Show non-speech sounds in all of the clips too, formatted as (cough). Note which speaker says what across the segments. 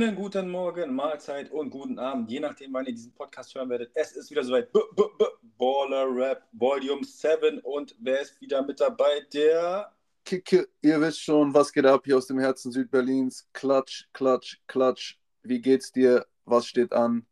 Speaker 1: Schönen guten Morgen, Mahlzeit und guten Abend, je nachdem, wann ihr diesen Podcast hören werdet. Es ist wieder soweit. B -b -b Baller Rap Volume 7 und wer ist wieder mit dabei? Der
Speaker 2: Kicke, ihr wisst schon, was geht ab hier aus dem Herzen Südberlins. Klatsch, klatsch, klatsch. Wie geht's dir? Was steht an?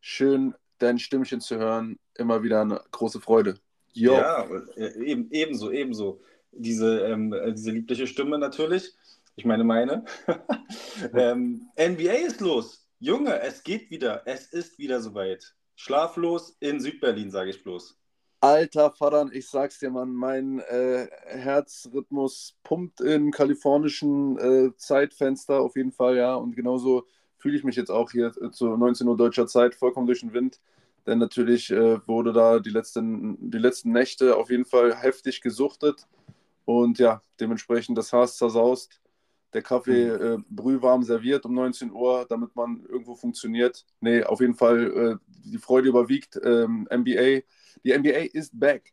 Speaker 2: Schön, dein Stimmchen zu hören. Immer wieder eine große Freude.
Speaker 1: Jo. Ja, eben, ebenso, ebenso. Diese, ähm, diese liebliche Stimme natürlich. Ich meine meine. (laughs) ähm, NBA ist los. Junge, es geht wieder. Es ist wieder soweit. Schlaflos in Südberlin, sage ich bloß.
Speaker 2: Alter Vater, ich sag's dir, Mann, mein äh, Herzrhythmus pumpt im kalifornischen äh, Zeitfenster auf jeden Fall, ja. Und genauso fühle ich mich jetzt auch hier äh, zu 19 Uhr deutscher Zeit vollkommen durch den Wind. Denn natürlich äh, wurde da die letzten, die letzten Nächte auf jeden Fall heftig gesuchtet. Und ja, dementsprechend das Haas zersaust der Kaffee mhm. äh, brühwarm serviert um 19 Uhr, damit man irgendwo funktioniert. Nee, auf jeden Fall, äh, die Freude überwiegt. Ähm, NBA, die NBA ist back.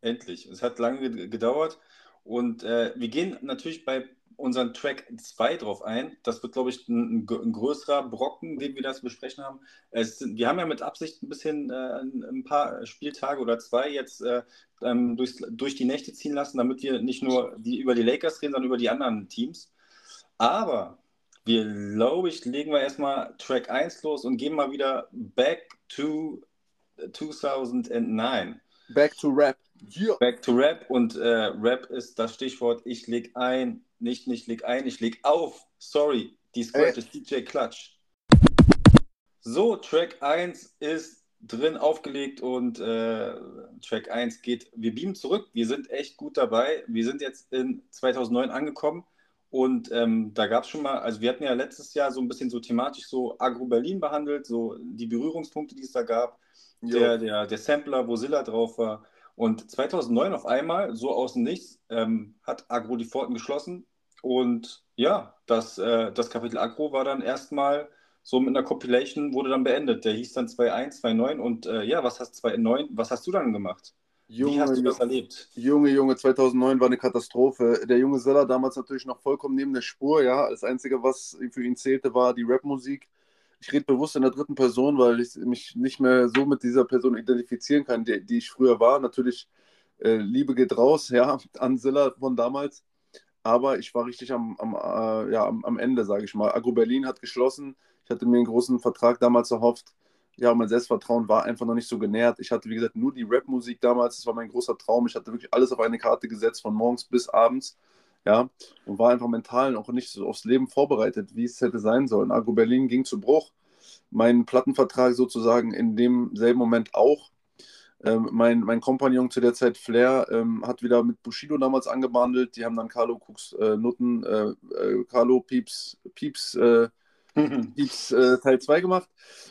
Speaker 1: Endlich. Es hat lange gedauert und äh, wir gehen natürlich bei unseren Track 2 drauf ein. Das wird, glaube ich, ein, ein, größerer Brocken, den wir das besprechen haben. Es, wir haben ja mit Absicht ein bisschen äh, ein paar Spieltage oder zwei jetzt äh, ähm, durch, durch die Nächte ziehen lassen, damit wir nicht nur die, über die Lakers reden, sondern über die anderen Teams. Aber wir, glaube ich, legen wir erstmal Track 1 los und gehen mal wieder back to 2009.
Speaker 2: Back to Rap.
Speaker 1: Yeah. Back to Rap und äh, Rap ist das Stichwort. Ich leg ein, nicht, nicht leg ein, ich leg auf. Sorry, die Scratch ist DJ Clutch. So, Track 1 ist drin aufgelegt und äh, Track 1 geht, wir beamen zurück. Wir sind echt gut dabei. Wir sind jetzt in 2009 angekommen. Und ähm, da gab es schon mal, also wir hatten ja letztes Jahr so ein bisschen so thematisch so Agro-Berlin behandelt, so die Berührungspunkte, die es da gab, der, der, der Sampler, wo Silla drauf war. Und 2009 auf einmal, so aus dem Nichts, ähm, hat Agro die Pforten geschlossen. Und ja, das, äh, das Kapitel Agro war dann erstmal so mit einer Compilation, wurde dann beendet. Der hieß dann 2.1, 2.9. Und äh, ja, was hast, 2.9, was hast du dann gemacht?
Speaker 2: Junge, Wie hast du das erlebt? Junge, Junge, 2009 war eine Katastrophe. Der junge Seller damals natürlich noch vollkommen neben der Spur, ja. Das Einzige, was für ihn zählte, war die Rapmusik. Ich rede bewusst in der dritten Person, weil ich mich nicht mehr so mit dieser Person identifizieren kann, die, die ich früher war. Natürlich, äh, Liebe geht raus, ja, (laughs) an Silla von damals. Aber ich war richtig am, am, äh, ja, am, am Ende, sage ich mal. Agro Berlin hat geschlossen. Ich hatte mir einen großen Vertrag damals erhofft ja, mein Selbstvertrauen war einfach noch nicht so genährt. Ich hatte, wie gesagt, nur die Rap-Musik damals, das war mein großer Traum. Ich hatte wirklich alles auf eine Karte gesetzt, von morgens bis abends, ja, und war einfach mental auch nicht so aufs Leben vorbereitet, wie es hätte sein sollen. Agro Berlin ging zu Bruch, mein Plattenvertrag sozusagen in demselben Moment auch. Ähm, mein, mein Kompagnon zu der Zeit, Flair, ähm, hat wieder mit Bushido damals angebandelt. Die haben dann Carlo Cooks äh, Nutten, äh, äh, Carlo Pieps, Pieps, äh, (laughs) Pieps äh, Teil 2 gemacht.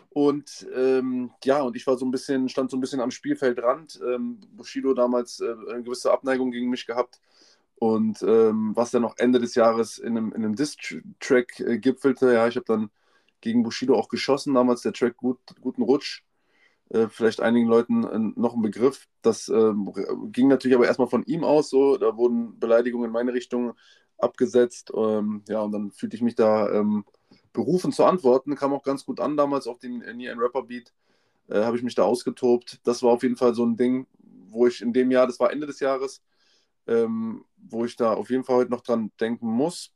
Speaker 2: Und ähm, ja, und ich war so ein bisschen, stand so ein bisschen am Spielfeldrand. Ähm, Bushido damals äh, eine gewisse Abneigung gegen mich gehabt. Und ähm, was dann noch Ende des Jahres in einem, in einem Diss-Track äh, gipfelte, ja, ich habe dann gegen Bushido auch geschossen, damals der Track Gut, Guten Rutsch. Äh, vielleicht einigen Leuten äh, noch ein Begriff. Das ähm, ging natürlich aber erstmal von ihm aus so. Da wurden Beleidigungen in meine Richtung abgesetzt. Ähm, ja, und dann fühlte ich mich da ähm, berufen zu antworten. Kam auch ganz gut an damals auf den Nie ein Rapper Beat. Äh, habe ich mich da ausgetobt. Das war auf jeden Fall so ein Ding, wo ich in dem Jahr, das war Ende des Jahres, ähm, wo ich da auf jeden Fall heute noch dran denken muss.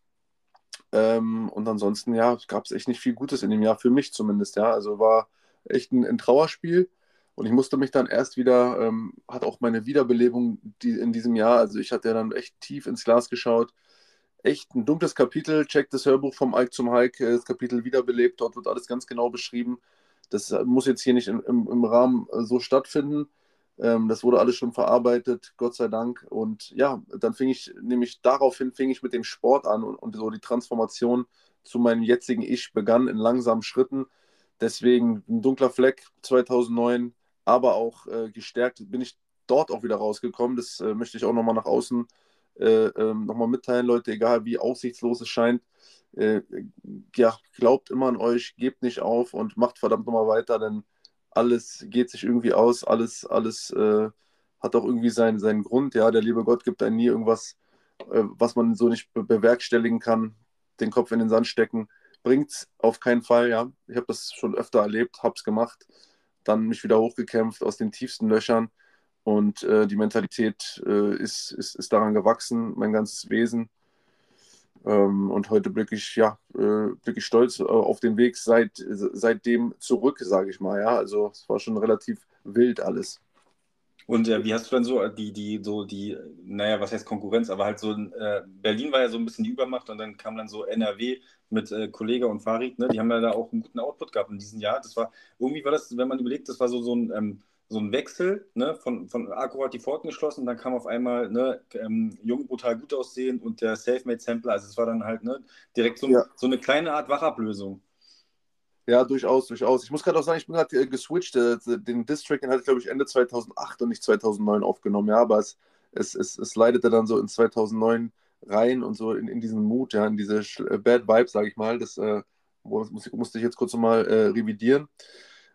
Speaker 2: Ähm, und ansonsten, ja, gab es echt nicht viel Gutes in dem Jahr, für mich zumindest, ja. Also war echt ein, ein Trauerspiel. Und ich musste mich dann erst wieder, ähm, hat auch meine Wiederbelebung die, in diesem Jahr, also ich hatte ja dann echt tief ins Glas geschaut, echt ein dunkles Kapitel. Checkt das Hörbuch vom Ike zum Hike, äh, das Kapitel wiederbelebt. Dort wird alles ganz genau beschrieben. Das äh, muss jetzt hier nicht im, im, im Rahmen äh, so stattfinden. Ähm, das wurde alles schon verarbeitet, Gott sei Dank. Und ja, dann fing ich, nämlich daraufhin fing ich mit dem Sport an und, und so die Transformation zu meinem jetzigen Ich begann in langsamen Schritten. Deswegen ein dunkler Fleck 2009, aber auch äh, gestärkt bin ich dort auch wieder rausgekommen. Das äh, möchte ich auch nochmal nach außen äh, ähm, nochmal mitteilen, Leute, egal wie aussichtslos es scheint. Äh, ja, glaubt immer an euch, gebt nicht auf und macht verdammt nochmal weiter, denn alles geht sich irgendwie aus, alles, alles äh, hat auch irgendwie seinen, seinen Grund. Ja, der liebe Gott gibt einem nie irgendwas, äh, was man so nicht be bewerkstelligen kann. Den Kopf in den Sand stecken, bringt's auf keinen Fall, ja. Ich habe das schon öfter erlebt, habe es gemacht, dann mich wieder hochgekämpft aus den tiefsten Löchern und äh, die Mentalität äh, ist, ist, ist daran gewachsen, mein ganzes Wesen. Ähm, und heute blicke ich, ja, äh, ich stolz äh, auf den Weg seit, seitdem zurück, sage ich mal. Ja, also es war schon relativ wild alles.
Speaker 1: Und äh, wie hast du dann so äh, die, die, so die, naja, was heißt Konkurrenz, aber halt so, äh, Berlin war ja so ein bisschen die Übermacht und dann kam dann so NRW mit äh, Kollege und Farid, ne? Die haben ja da auch einen guten Output gehabt in diesem Jahr. Das war, irgendwie war das, wenn man überlegt, das war so, so ein, ähm, so ein Wechsel, ne, von, von Akku hat die Pforten geschlossen, dann kam auf einmal, ne, ähm, Jung brutal gut aussehen und der Selfmade Sampler, also es war dann halt, ne, direkt so, ja. so eine kleine Art Wachablösung.
Speaker 2: Ja, durchaus, durchaus. Ich muss gerade auch sagen, ich bin gerade äh, geswitcht. Äh, den Distrack, den hatte ich, glaube ich, Ende 2008 und nicht 2009 aufgenommen. Ja, aber es, es, es, es leitete dann so in 2009 rein und so in, in diesen Mut, ja, in diese äh, Bad Vibes, sage ich mal. Das äh, muss, musste ich jetzt kurz nochmal äh, revidieren.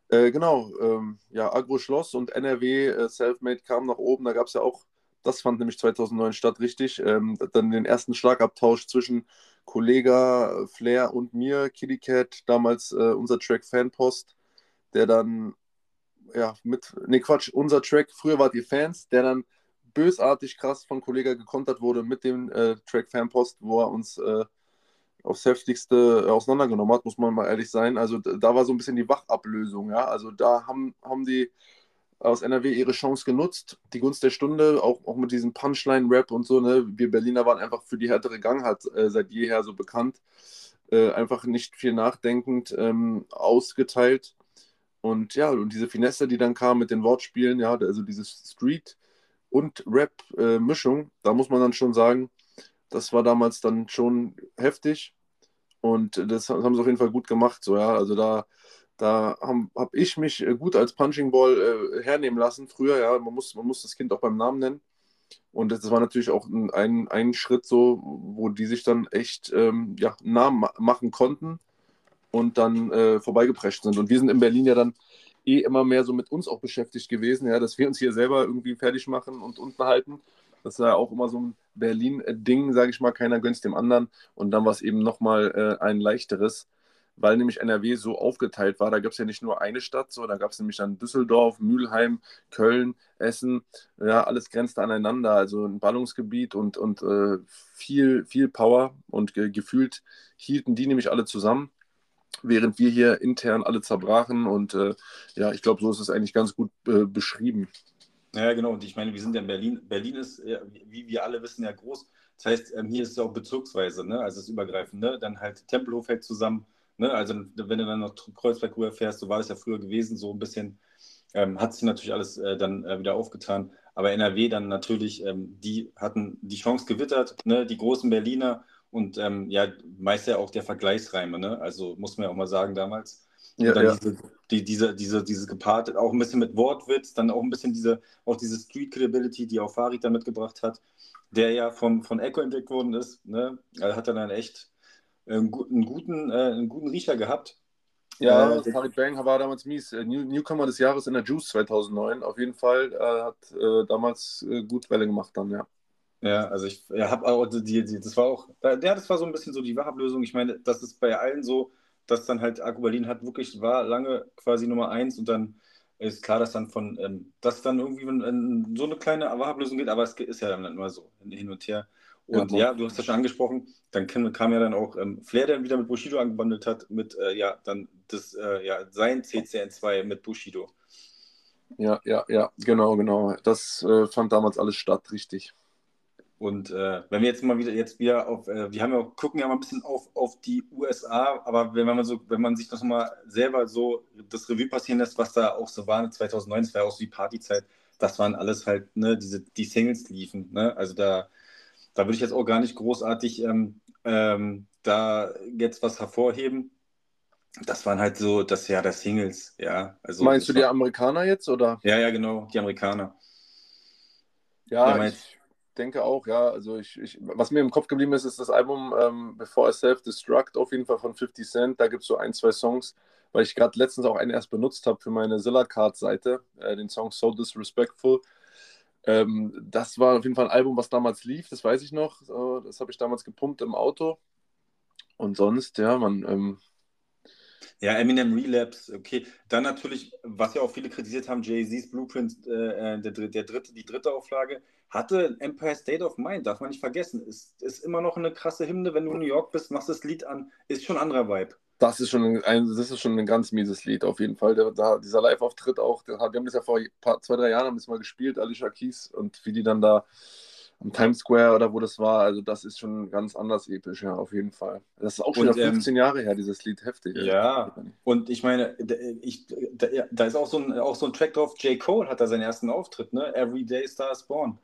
Speaker 2: Äh, genau, ähm, ja, Agro Schloss und NRW äh, Selfmade kamen nach oben. Da gab es ja auch, das fand nämlich 2009 statt, richtig. Ähm, dann den ersten Schlagabtausch zwischen Kollega Flair und mir, Kitty Cat, damals äh, unser Track Fanpost, der dann, ja, mit, ne Quatsch, unser Track, früher wart ihr Fans, der dann bösartig krass von Kollega gekontert wurde mit dem äh, Track Fanpost, wo er uns äh, aufs heftigste auseinandergenommen hat, muss man mal ehrlich sein. Also da war so ein bisschen die Wachablösung, ja. Also da haben, haben die aus NRW ihre Chance genutzt, die Gunst der Stunde, auch, auch mit diesem Punchline-Rap und so, ne? Wir Berliner waren einfach für die härtere Gangart äh, seit jeher so bekannt. Äh, einfach nicht viel nachdenkend ähm, ausgeteilt. Und ja, und diese Finesse, die dann kam mit den Wortspielen, ja, also diese Street- und Rap-Mischung, äh, da muss man dann schon sagen, das war damals dann schon heftig. Und das haben sie auf jeden Fall gut gemacht. So, ja. Also da, da habe hab ich mich äh, gut als Punching Ball äh, hernehmen lassen früher. Ja. Man, muss, man muss das Kind auch beim Namen nennen. Und das war natürlich auch ein, ein Schritt so, wo die sich dann echt ähm, ja, Namen machen konnten und dann äh, vorbeigeprescht sind. Und wir sind in Berlin ja dann eh immer mehr so mit uns auch beschäftigt gewesen, ja, dass wir uns hier selber irgendwie fertig machen und unten halten. Das war ja auch immer so ein Berlin-Ding, sage ich mal, keiner gönnt dem anderen. Und dann war es eben nochmal äh, ein leichteres, weil nämlich NRW so aufgeteilt war. Da gab es ja nicht nur eine Stadt, so, da gab es nämlich dann Düsseldorf, Mülheim, Köln, Essen, ja, alles grenzte aneinander. Also ein Ballungsgebiet und, und äh, viel, viel Power und ge gefühlt hielten die nämlich alle zusammen während wir hier intern alle zerbrachen. Und äh, ja, ich glaube, so ist es eigentlich ganz gut äh, beschrieben.
Speaker 1: Ja, genau. Und ich meine, wir sind ja in Berlin. Berlin ist, wie wir alle wissen, ja groß. Das heißt, ähm, hier ist es auch bezirksweise, ne? also es ist übergreifend. Ne? Dann halt Tempelhof hält zusammen. Ne? Also wenn du dann noch Kreuzberg rüber fährst, so war das ja früher gewesen, so ein bisschen, ähm, hat sich natürlich alles äh, dann äh, wieder aufgetan. Aber NRW dann natürlich, ähm, die hatten die Chance gewittert, ne? die großen Berliner und ähm, ja, meist ja auch der Vergleichsreime. Ne? Also muss man ja auch mal sagen damals. Ja, und dann ja. diese, die, diese, diese, dieses gepaart, auch ein bisschen mit Wortwitz, dann auch ein bisschen diese, auch diese Street Credibility, die auch Farid da mitgebracht hat, der ja von, von Echo entdeckt worden ist. Ne? Also hat er dann echt einen, einen, guten, äh, einen guten Riecher gehabt.
Speaker 2: Ja, äh, Farid Bang war damals mies. Äh, New, Newcomer des Jahres in der Juice 2009. Auf jeden Fall äh, hat äh, damals äh, gut Welle gemacht dann, ja.
Speaker 1: Ja, also ich ja, habe auch die, die, das war auch, ja, das war so ein bisschen so die Wachablösung. Ich meine, das ist bei allen so, dass dann halt Akku Berlin hat wirklich, war lange quasi Nummer eins und dann ist klar, dass dann von, ähm, dass dann irgendwie wenn, so eine kleine Wachablösung geht, aber es ist ja dann immer so hin und her. Und ja, ja du hast das schon angesprochen, dann kam, kam ja dann auch ähm, Flair, der wieder mit Bushido angebandelt hat, mit, äh, ja, dann das, äh, ja, sein CCN2 mit Bushido.
Speaker 2: Ja, ja, ja, genau, genau. Das äh, fand damals alles statt, richtig.
Speaker 1: Und äh, wenn wir jetzt mal wieder jetzt wieder auf, äh, wir haben ja gucken ja mal ein bisschen auf, auf die USA, aber wenn man so, wenn man sich das mal selber so das Revue passieren lässt, was da auch so war 2009, das war ja auch so die Partyzeit, das waren alles halt, ne, diese, die Singles liefen, ne? Also da, da würde ich jetzt auch gar nicht großartig ähm, ähm, da jetzt was hervorheben. Das waren halt so das Jahr der Singles, ja.
Speaker 2: Also, Meinst du die Amerikaner jetzt, oder?
Speaker 1: Ja, ja, genau, die Amerikaner.
Speaker 2: Ja, ja ich, denke auch, ja. Also ich, ich, was mir im Kopf geblieben ist, ist das Album ähm, Before I Self-Destruct auf jeden Fall von 50 Cent. Da gibt es so ein, zwei Songs, weil ich gerade letztens auch einen erst benutzt habe für meine Zilla-Card-Seite, äh, den Song So Disrespectful. Ähm, das war auf jeden Fall ein Album, was damals lief, das weiß ich noch. So, das habe ich damals gepumpt im Auto. Und sonst, ja, man. Ähm...
Speaker 1: ja, Eminem Relapse, okay. Dann natürlich, was ja auch viele kritisiert haben, Jay-Z's Blueprint, äh, äh der, der dritte, die dritte Auflage, hatte Empire State of Mind, darf man nicht vergessen. Ist, ist immer noch eine krasse Hymne, wenn du in New York bist, machst das Lied an, ist schon ein anderer Vibe.
Speaker 2: Das ist schon ein, das ist schon ein ganz mieses Lied, auf jeden Fall. Der, der, dieser Live-Auftritt auch, der, wir haben das ja vor paar, zwei, drei Jahren haben das mal gespielt, Alicia Keys, und wie die dann da am Times Square oder wo das war. Also das ist schon ganz anders episch, ja, auf jeden Fall. Das ist auch schon und, 15 ähm, Jahre her, dieses Lied, heftig.
Speaker 1: Ja, und ich meine, ich, da, da, ist auch so, ein, auch so ein Track drauf, J. Cole hat da seinen ersten Auftritt, ne? Every Day Star is Born.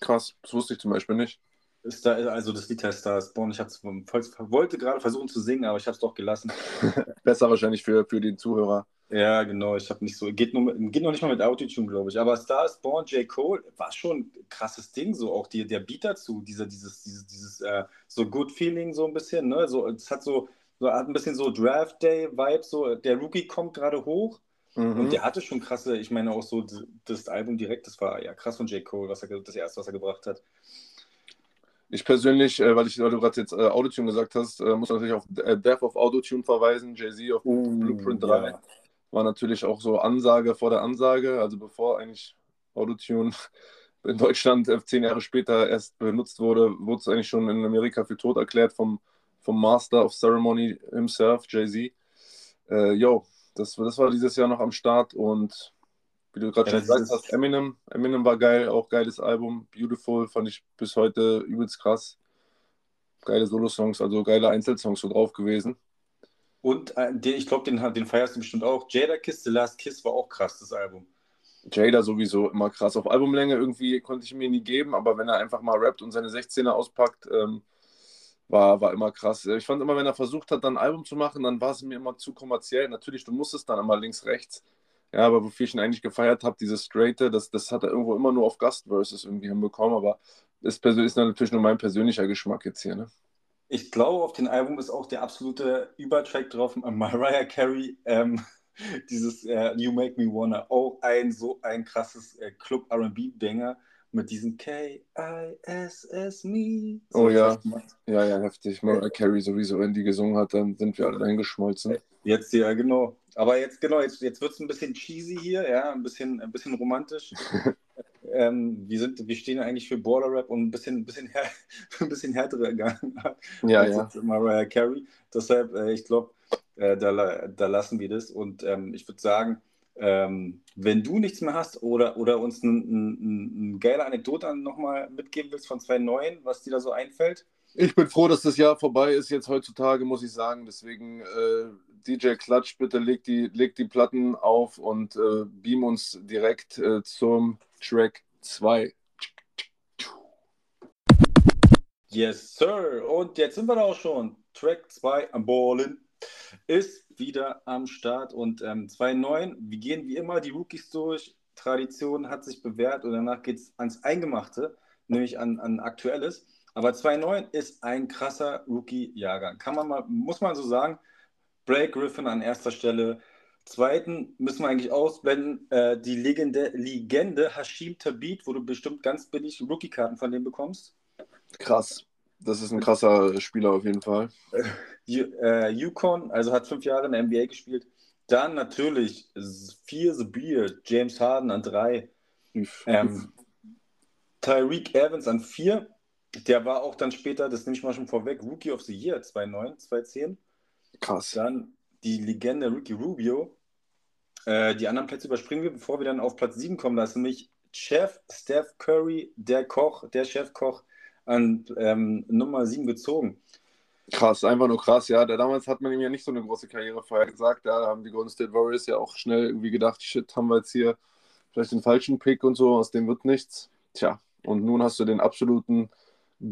Speaker 2: Krass, das wusste ich zum Beispiel nicht.
Speaker 1: Ist da, also das Lied heißt Star is Born. Ich wollte gerade versuchen zu singen, aber ich habe es doch gelassen. (laughs)
Speaker 2: Besser wahrscheinlich für, für den Zuhörer.
Speaker 1: Ja, genau. Ich habe nicht so. Geht, nur, geht noch nicht mal mit Autotune, glaube ich. Aber Star is Born, J. Cole, war schon ein krasses Ding. So auch die, der Beat dazu, dieser, dieses, dieses, dieses äh, so Good Feeling, so ein bisschen. Ne? So, es hat so, so hat ein bisschen so Draft Day-Vibe. So, der Rookie kommt gerade hoch. Mhm. Und der hatte schon krasse, ich meine auch so das Album direkt, das war ja krass von J. Cole, was er, das erste, was er gebracht hat.
Speaker 2: Ich persönlich, äh, weil, ich, weil du gerade jetzt äh, Autotune gesagt hast, äh, muss natürlich auf äh, Death of Autotune verweisen, Jay-Z auf uh, Blueprint 3. Ja war natürlich auch so Ansage vor der Ansage, also bevor eigentlich Autotune (laughs) in Deutschland äh, zehn Jahre später erst benutzt wurde, wurde es eigentlich schon in Amerika für tot erklärt vom, vom Master of Ceremony himself, Jay-Z. Äh, yo, das, das war dieses Jahr noch am Start und wie du gerade ja, schon gesagt hast, Eminem, Eminem war geil, auch geiles Album, Beautiful, fand ich bis heute übelst krass. Geile Solo-Songs, also geile Einzelsongs so drauf gewesen.
Speaker 1: Und äh, den, ich glaube, den, den feierst du bestimmt auch. Jada Kiss, The Last Kiss war auch krass, das Album.
Speaker 2: Jada sowieso immer krass. Auf Albumlänge irgendwie konnte ich mir nie geben, aber wenn er einfach mal rappt und seine 16er auspackt, ähm, war, war immer krass. Ich fand immer, wenn er versucht hat, dann ein Album zu machen, dann war es mir immer zu kommerziell. Natürlich, du musstest dann immer links, rechts. Ja, aber wofür ich ihn eigentlich gefeiert habe, dieses Straighte, das, das hat er irgendwo immer nur auf Gastverses irgendwie hinbekommen, aber ist, ist natürlich nur mein persönlicher Geschmack jetzt hier. Ne?
Speaker 1: Ich glaube, auf dem Album ist auch der absolute Übertrack drauf, (laughs) Mariah Carey, ähm, (laughs) dieses äh, You Make Me Wanna, auch ein so ein krasses äh, Club RB-Banger mit diesem K-I-S-S-Me.
Speaker 2: So oh ja, ja, ja, heftig. Mariah Carey sowieso, wenn die gesungen hat, dann sind wir alle eingeschmolzen.
Speaker 1: Jetzt ja, genau. Aber jetzt, genau, jetzt, jetzt wird es ein bisschen cheesy hier, ja, ein bisschen, ein bisschen romantisch. (laughs) ähm, wir, sind, wir stehen eigentlich für Border Rap und ein bisschen, ein bisschen, her (laughs) ein bisschen härtere Gang
Speaker 2: ja, ja.
Speaker 1: Mariah Carey. Deshalb, äh, ich glaube, äh, da, da lassen wir das. Und ähm, ich würde sagen, ähm, wenn du nichts mehr hast oder, oder uns eine ein, ein geile Anekdote nochmal mitgeben willst von zwei neuen, was dir da so einfällt.
Speaker 2: Ich bin froh, dass das Jahr vorbei ist jetzt heutzutage, muss ich sagen. Deswegen äh, DJ Klatsch, bitte leg die, leg die Platten auf und äh, beam uns direkt äh, zum Track 2.
Speaker 1: Yes, Sir. Und jetzt sind wir da auch schon. Track 2 am Ballen ist wieder am Start und ähm, 2.9. Wir gehen wie immer die Rookies durch. Tradition hat sich bewährt und danach geht es ans Eingemachte, nämlich an, an Aktuelles. Aber 2.9 ist ein krasser Rookie-Jahrgang. Kann man mal, muss man so sagen. Blake Griffin an erster Stelle, Zweiten müssen wir eigentlich ausblenden, äh, die Legende, Legende Hashim Tabit, wo du bestimmt ganz billig Rookie-Karten von dem bekommst.
Speaker 2: Krass. Das ist ein krasser Spieler auf jeden Fall. (laughs)
Speaker 1: Äh, Yukon, also hat fünf Jahre in der NBA gespielt. Dann natürlich vier The Beard, James Harden an drei. Ähm, Tyreek Evans an vier. Der war auch dann später, das nehme ich mal schon vorweg, Rookie of the Year 2009, 2010.
Speaker 2: Krass.
Speaker 1: Dann die Legende Ricky Rubio. Äh, die anderen Plätze überspringen wir, bevor wir dann auf Platz 7 kommen. Da ist nämlich Chef Steph Curry, der Koch, der Chefkoch, an ähm, Nummer 7 gezogen.
Speaker 2: Krass, einfach nur krass, ja. Damals hat man ihm ja nicht so eine große Karriere vorher gesagt. Ja, da haben die Golden State Warriors ja auch schnell irgendwie gedacht, shit, haben wir jetzt hier vielleicht den falschen Pick und so, aus dem wird nichts. Tja, und nun hast du den absoluten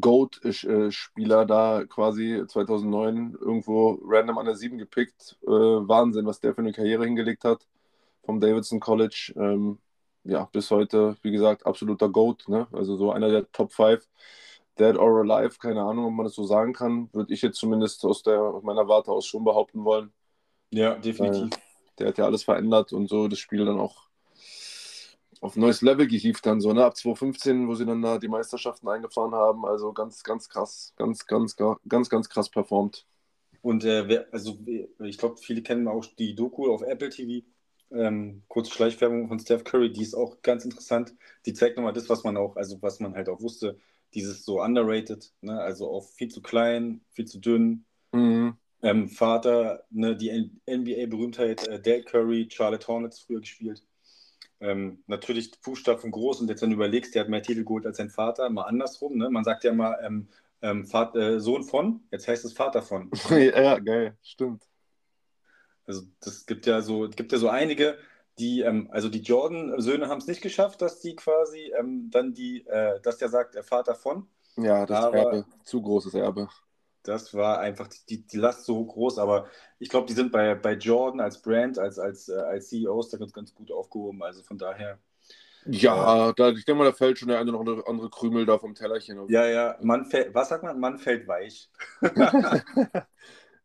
Speaker 2: GOAT-Spieler da quasi 2009 irgendwo random an der 7 gepickt. Äh, Wahnsinn, was der für eine Karriere hingelegt hat vom Davidson College. Ähm, ja, bis heute, wie gesagt, absoluter GOAT. Ne? Also so einer der Top 5. Dead or Alive, keine Ahnung, ob man das so sagen kann, würde ich jetzt zumindest aus, der, aus meiner Warte aus schon behaupten wollen.
Speaker 1: Ja, definitiv. Äh,
Speaker 2: der hat ja alles verändert und so das Spiel dann auch auf ein neues Level gehievt dann so, ne? Ab 2015, wo sie dann da die Meisterschaften eingefahren haben. Also ganz, ganz krass, ganz, ganz, ganz, ganz krass performt.
Speaker 1: Und äh, wer, also ich glaube, viele kennen auch die Doku auf Apple TV. Ähm, kurze Schleichwerbung von Steph Curry, die ist auch ganz interessant. Die zeigt nochmal das, was man auch, also was man halt auch wusste, dieses so underrated, ne? also auch viel zu klein, viel zu dünn. Mhm. Ähm, Vater, ne, die NBA-Berühmtheit, äh, Dale Curry, Charlotte Hornets früher gespielt. Ähm, natürlich Fußstapfen groß und jetzt, wenn du überlegst, der hat mehr Titel geholt als sein Vater, mal andersrum. Ne? Man sagt ja mal ähm, ähm, Vater, äh, Sohn von, jetzt heißt es Vater von. (laughs)
Speaker 2: ja, geil, stimmt.
Speaker 1: Also das gibt ja so, gibt ja so einige, die, ähm, also die Jordan-Söhne haben es nicht geschafft, dass die quasi ähm, dann die, äh, dass der sagt, der Vater von.
Speaker 2: Ja, das aber, Erbe, zu großes Erbe.
Speaker 1: Das war einfach die, die Last so groß, aber ich glaube, die sind bei, bei Jordan als Brand, als, als, äh, als CEOs da ganz, ganz gut aufgehoben. Also von daher.
Speaker 2: Ja, da, ich denke mal, da fällt schon der eine oder andere Krümel da vom Tellerchen
Speaker 1: auf. Ja, ja, man fällt, was sagt man? Man fällt weich. (laughs) (laughs)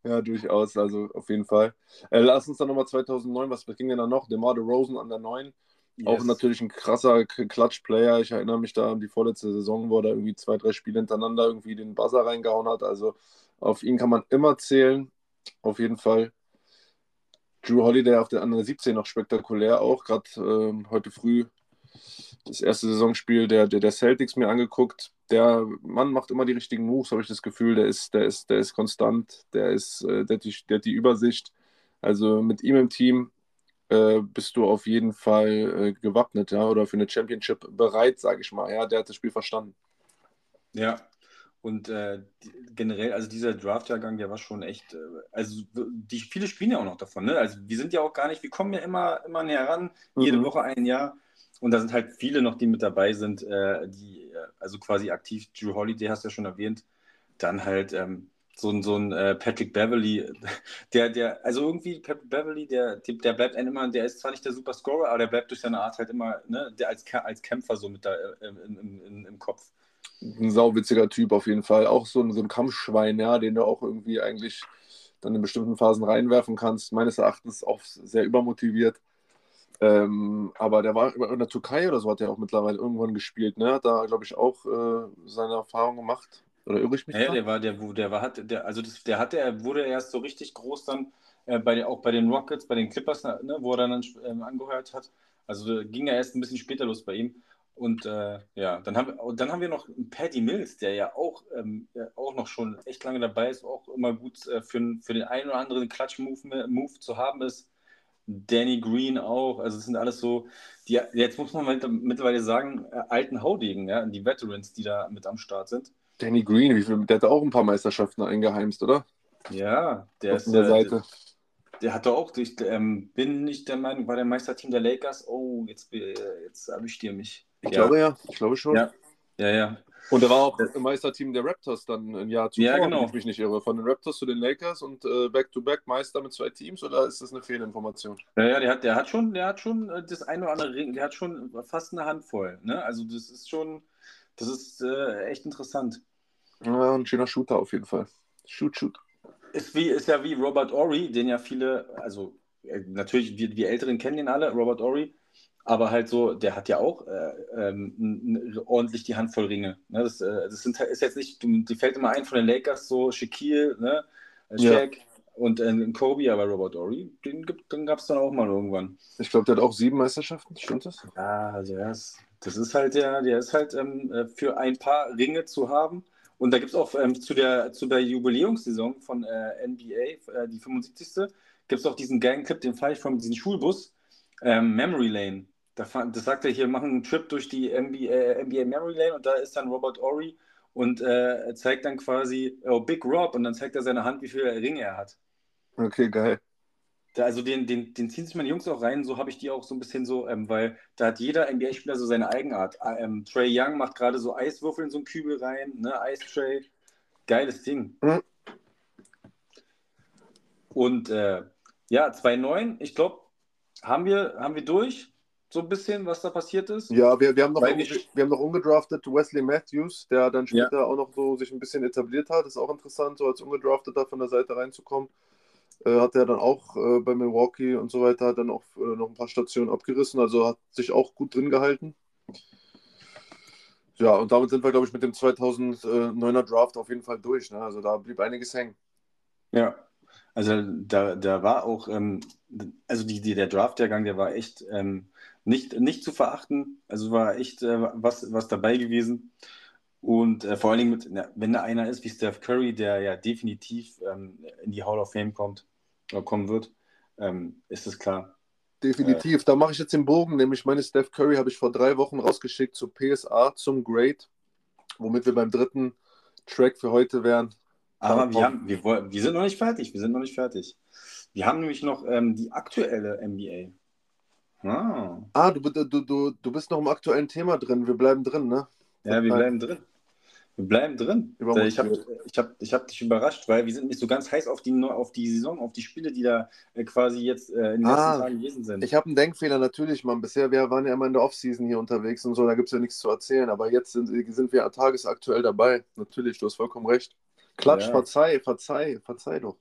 Speaker 2: ja, durchaus, also auf jeden Fall. Äh, lass uns dann nochmal 2009, was ging denn da noch? DeMar Rosen an der 9. Yes. Auch natürlich ein krasser Klatsch-Player. Ich erinnere mich da an die vorletzte Saison, wo er irgendwie zwei, drei Spiele hintereinander irgendwie den Buzzer reingehauen hat. Also auf ihn kann man immer zählen. Auf jeden Fall. Drew Holiday auf der anderen 17 noch spektakulär auch. Gerade ähm, heute früh das erste Saisonspiel der, der, der Celtics mir angeguckt. Der Mann macht immer die richtigen Moves, habe ich das Gefühl. Der ist, der ist, der ist konstant, der, ist, äh, der, hat die, der hat die Übersicht. Also mit ihm im Team äh, bist du auf jeden Fall äh, gewappnet, ja, oder für eine Championship bereit, sage ich mal. Ja, der hat das Spiel verstanden.
Speaker 1: Ja, und äh, generell, also dieser Draftjahrgang, der war schon echt, äh, also die viele spielen ja auch noch davon, ne? Also wir sind ja auch gar nicht, wir kommen ja immer, immer näher ran, mhm. jede Woche ein Jahr. Und da sind halt viele noch, die mit dabei sind, äh, die, also quasi aktiv, Drew Holiday hast du ja schon erwähnt, dann halt ähm, so ein, so ein äh, Patrick Beverly, (laughs) der, der, also irgendwie Patrick Beverly, der, der bleibt einem immer, der ist zwar nicht der Superscorer, aber der bleibt durch seine Art halt immer, ne, der als, als Kämpfer so mit da äh, im, im, im Kopf.
Speaker 2: Ein sauwitziger Typ auf jeden Fall. Auch so ein, so ein Kampfschwein, ja, den du auch irgendwie eigentlich dann in bestimmten Phasen reinwerfen kannst. Meines Erachtens auch sehr übermotiviert. Ähm, aber der war in der Türkei oder so, hat er auch mittlerweile irgendwann gespielt. Ne? Hat da, glaube ich, auch äh, seine Erfahrung gemacht. Oder irre ich mich?
Speaker 1: Ja, der war, der, der war, hat, der, also das, der hatte, er wurde erst so richtig groß dann äh, bei auch bei den Rockets, bei den Clippers, ne, wo er dann ähm, angehört hat. Also ging er erst ein bisschen später los bei ihm. Und äh, ja, dann haben, dann haben wir noch Paddy Mills, der ja auch, ähm, auch noch schon echt lange dabei ist, auch immer gut äh, für, für den einen oder anderen Klatsch-Move Move zu haben ist. Danny Green auch. Also es sind alles so, die, jetzt muss man mittlerweile sagen, äh, alten Haudegen, ja, die Veterans, die da mit am Start sind.
Speaker 2: Danny Green, wie viel, der hat auch ein paar Meisterschaften eingeheimst, oder?
Speaker 1: Ja, der Auf ist der Seite. Der, der hat doch auch, ich ähm, bin nicht der Meinung, war der Meisterteam der Lakers. Oh, jetzt, jetzt erwischt ihr mich.
Speaker 2: Ich ja. glaube ja, ich glaube schon.
Speaker 1: Ja, ja. ja.
Speaker 2: Und er war auch im Meisterteam der Raptors dann ein Jahr zuvor,
Speaker 1: ja, genau.
Speaker 2: wenn ich mich nicht irre. Von den Raptors zu den Lakers und äh, Back-to-Back -back Meister mit zwei Teams oder ist das eine Fehlinformation?
Speaker 1: Ja, ja, der hat, der hat schon, der hat schon äh, das eine oder andere Ring, der hat schon fast eine Handvoll. Ne? Also das ist schon, das ist äh, echt interessant.
Speaker 2: Ja, ein schöner Shooter auf jeden Fall. Shoot, shoot.
Speaker 1: Ist, wie, ist ja wie Robert Ory, den ja viele, also äh, natürlich, wir, wir Älteren kennen den alle, Robert Ory, aber halt so, der hat ja auch äh, ähm, ordentlich die Handvoll Ringe. Ne? Das, äh, das sind, ist jetzt nicht, die fällt immer ein von den Lakers, so Shaquille, ne? Äh, Shaq ja. und äh, Kobe, aber Robert Ory, den, den gab es dann auch mal irgendwann.
Speaker 2: Ich glaube, der hat auch sieben Meisterschaften, stimmt das?
Speaker 1: Ja, also er ist, das ist halt der, der ist halt ähm, äh, für ein paar Ringe zu haben. Und da gibt es auch ähm, zu, der, zu der Jubiläumssaison von äh, NBA, die 75. gibt es auch diesen geilen Clip, den fahre ich von diesem Schulbus, ähm, Memory Lane. Das sagt er hier, machen einen Trip durch die NBA, NBA Memory Lane und da ist dann Robert Ory und äh, zeigt dann quasi, oh, Big Rob und dann zeigt er seine Hand, wie viele Ringe er hat.
Speaker 2: Okay, geil.
Speaker 1: Da, also den, den, den ziehen sich meine Jungs auch rein, so habe ich die auch so ein bisschen so, ähm, weil da hat jeder NBA-Spieler so seine Eigenart. Ähm, Trey Young macht gerade so Eiswürfel in so einen Kübel rein, ne, Eistray. Geiles Ding. Mhm. Und äh, ja, 2-9, ich glaube, haben wir, haben wir durch so ein bisschen, was da passiert ist?
Speaker 2: Ja, wir, wir, haben, noch wir, wir haben noch ungedraftet Wesley Matthews, der dann später ja. auch noch so sich ein bisschen etabliert hat. Ist auch interessant, so als ungedrafteter von der Seite reinzukommen. Äh, hat er dann auch äh, bei Milwaukee und so weiter dann auch äh, noch ein paar Stationen abgerissen, also hat sich auch gut drin gehalten. Ja, und damit sind wir, glaube ich, mit dem 2009er Draft auf jeden Fall durch. Ne? Also da blieb einiges hängen.
Speaker 1: Ja, Also da, da war auch, ähm, also die, die, der Draft-Jahrgang, der war echt ähm, nicht, nicht zu verachten. Also war echt äh, was, was dabei gewesen. Und äh, vor allen Dingen, mit, na, wenn da einer ist wie Steph Curry, der ja definitiv ähm, in die Hall of Fame kommt, oder kommen wird, ähm, ist es klar.
Speaker 2: Definitiv. Äh, da mache ich jetzt den Bogen, nämlich meine Steph Curry habe ich vor drei Wochen rausgeschickt zur PSA, zum Great, womit wir beim dritten Track für heute wären.
Speaker 1: Aber wir, haben, wir, wir sind noch nicht fertig. Wir sind noch nicht fertig. Wir haben nämlich noch ähm, die aktuelle NBA.
Speaker 2: Ah, ah du, du, du, du bist noch im aktuellen Thema drin. Wir bleiben drin, ne?
Speaker 1: Ja, wir bleiben drin. Wir bleiben drin. Ich habe ich hab, ich hab dich überrascht, weil wir sind nicht so ganz heiß auf die, auf die Saison, auf die Spiele, die da äh, quasi jetzt äh, in den ah, letzten Tagen gewesen sind.
Speaker 2: Ich habe einen Denkfehler natürlich, man. Bisher wir waren ja immer in der Offseason hier unterwegs und so, da gibt es ja nichts zu erzählen. Aber jetzt sind, sind wir tagesaktuell dabei. Natürlich, du hast vollkommen recht. Klatsch, ja. verzeih, verzeih, verzeih doch.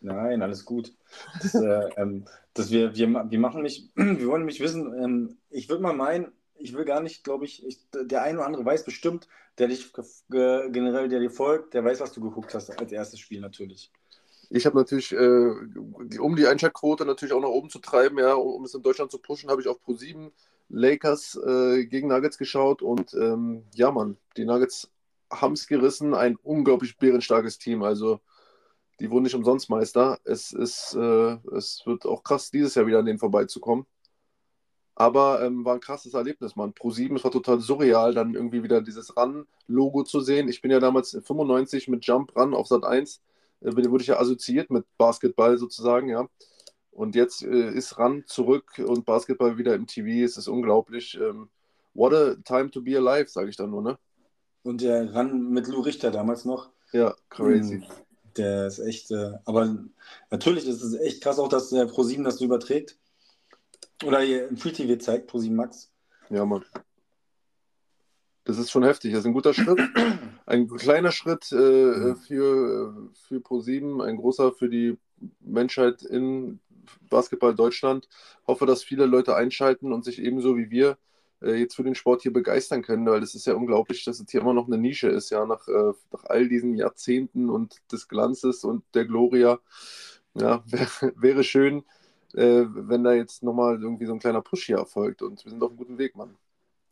Speaker 1: Nein, alles gut. Das, äh, (laughs) ähm, das wir, wir, wir machen mich, (clears throat) wir wollen nämlich wissen, ähm, ich würde mal meinen, ich will gar nicht, glaube ich, ich, der eine oder andere weiß bestimmt, der dich generell, der dir folgt, der weiß, was du geguckt hast als erstes Spiel natürlich.
Speaker 2: Ich habe natürlich, äh, um die Einschaltquote natürlich auch nach oben zu treiben, ja, um es in Deutschland zu pushen, habe ich auf Pro7 Lakers äh, gegen Nuggets geschaut und ähm, ja, Mann, die Nuggets haben es gerissen, ein unglaublich bärenstarkes Team. Also die wurden nicht umsonst Meister. Es, ist, äh, es wird auch krass, dieses Jahr wieder an denen vorbeizukommen. Aber ähm, war ein krasses Erlebnis, Mann. Pro 7, es war total surreal, dann irgendwie wieder dieses Run-Logo zu sehen. Ich bin ja damals 95 mit Jump Run auf Sat 1, äh, wurde ich ja assoziiert mit Basketball sozusagen, ja. Und jetzt äh, ist Run zurück und Basketball wieder im TV. Es ist unglaublich. Ähm, what a time to be alive, sage ich dann nur, ne?
Speaker 1: Und der Run mit Lou Richter damals noch.
Speaker 2: Ja, crazy. Hm,
Speaker 1: der ist echt, äh, aber natürlich ist es echt krass auch, dass der Pro 7 das so überträgt. Oder ihr im Free TV zeigt, Pro 7 Max.
Speaker 2: Ja, Mann. Das ist schon heftig. Das ist ein guter Schritt. Ein kleiner Schritt äh, mhm. für, für Pro7, ein großer für die Menschheit in Basketball Deutschland. Hoffe, dass viele Leute einschalten und sich ebenso wie wir jetzt für den Sport hier begeistern können, weil es ist ja unglaublich, dass es hier immer noch eine Nische ist, ja, nach, äh, nach all diesen Jahrzehnten und des Glanzes und der Gloria. Ja, (laughs) wär, wäre schön, äh, wenn da jetzt nochmal irgendwie so ein kleiner Push hier erfolgt. Und wir sind auf einem guten Weg, Mann.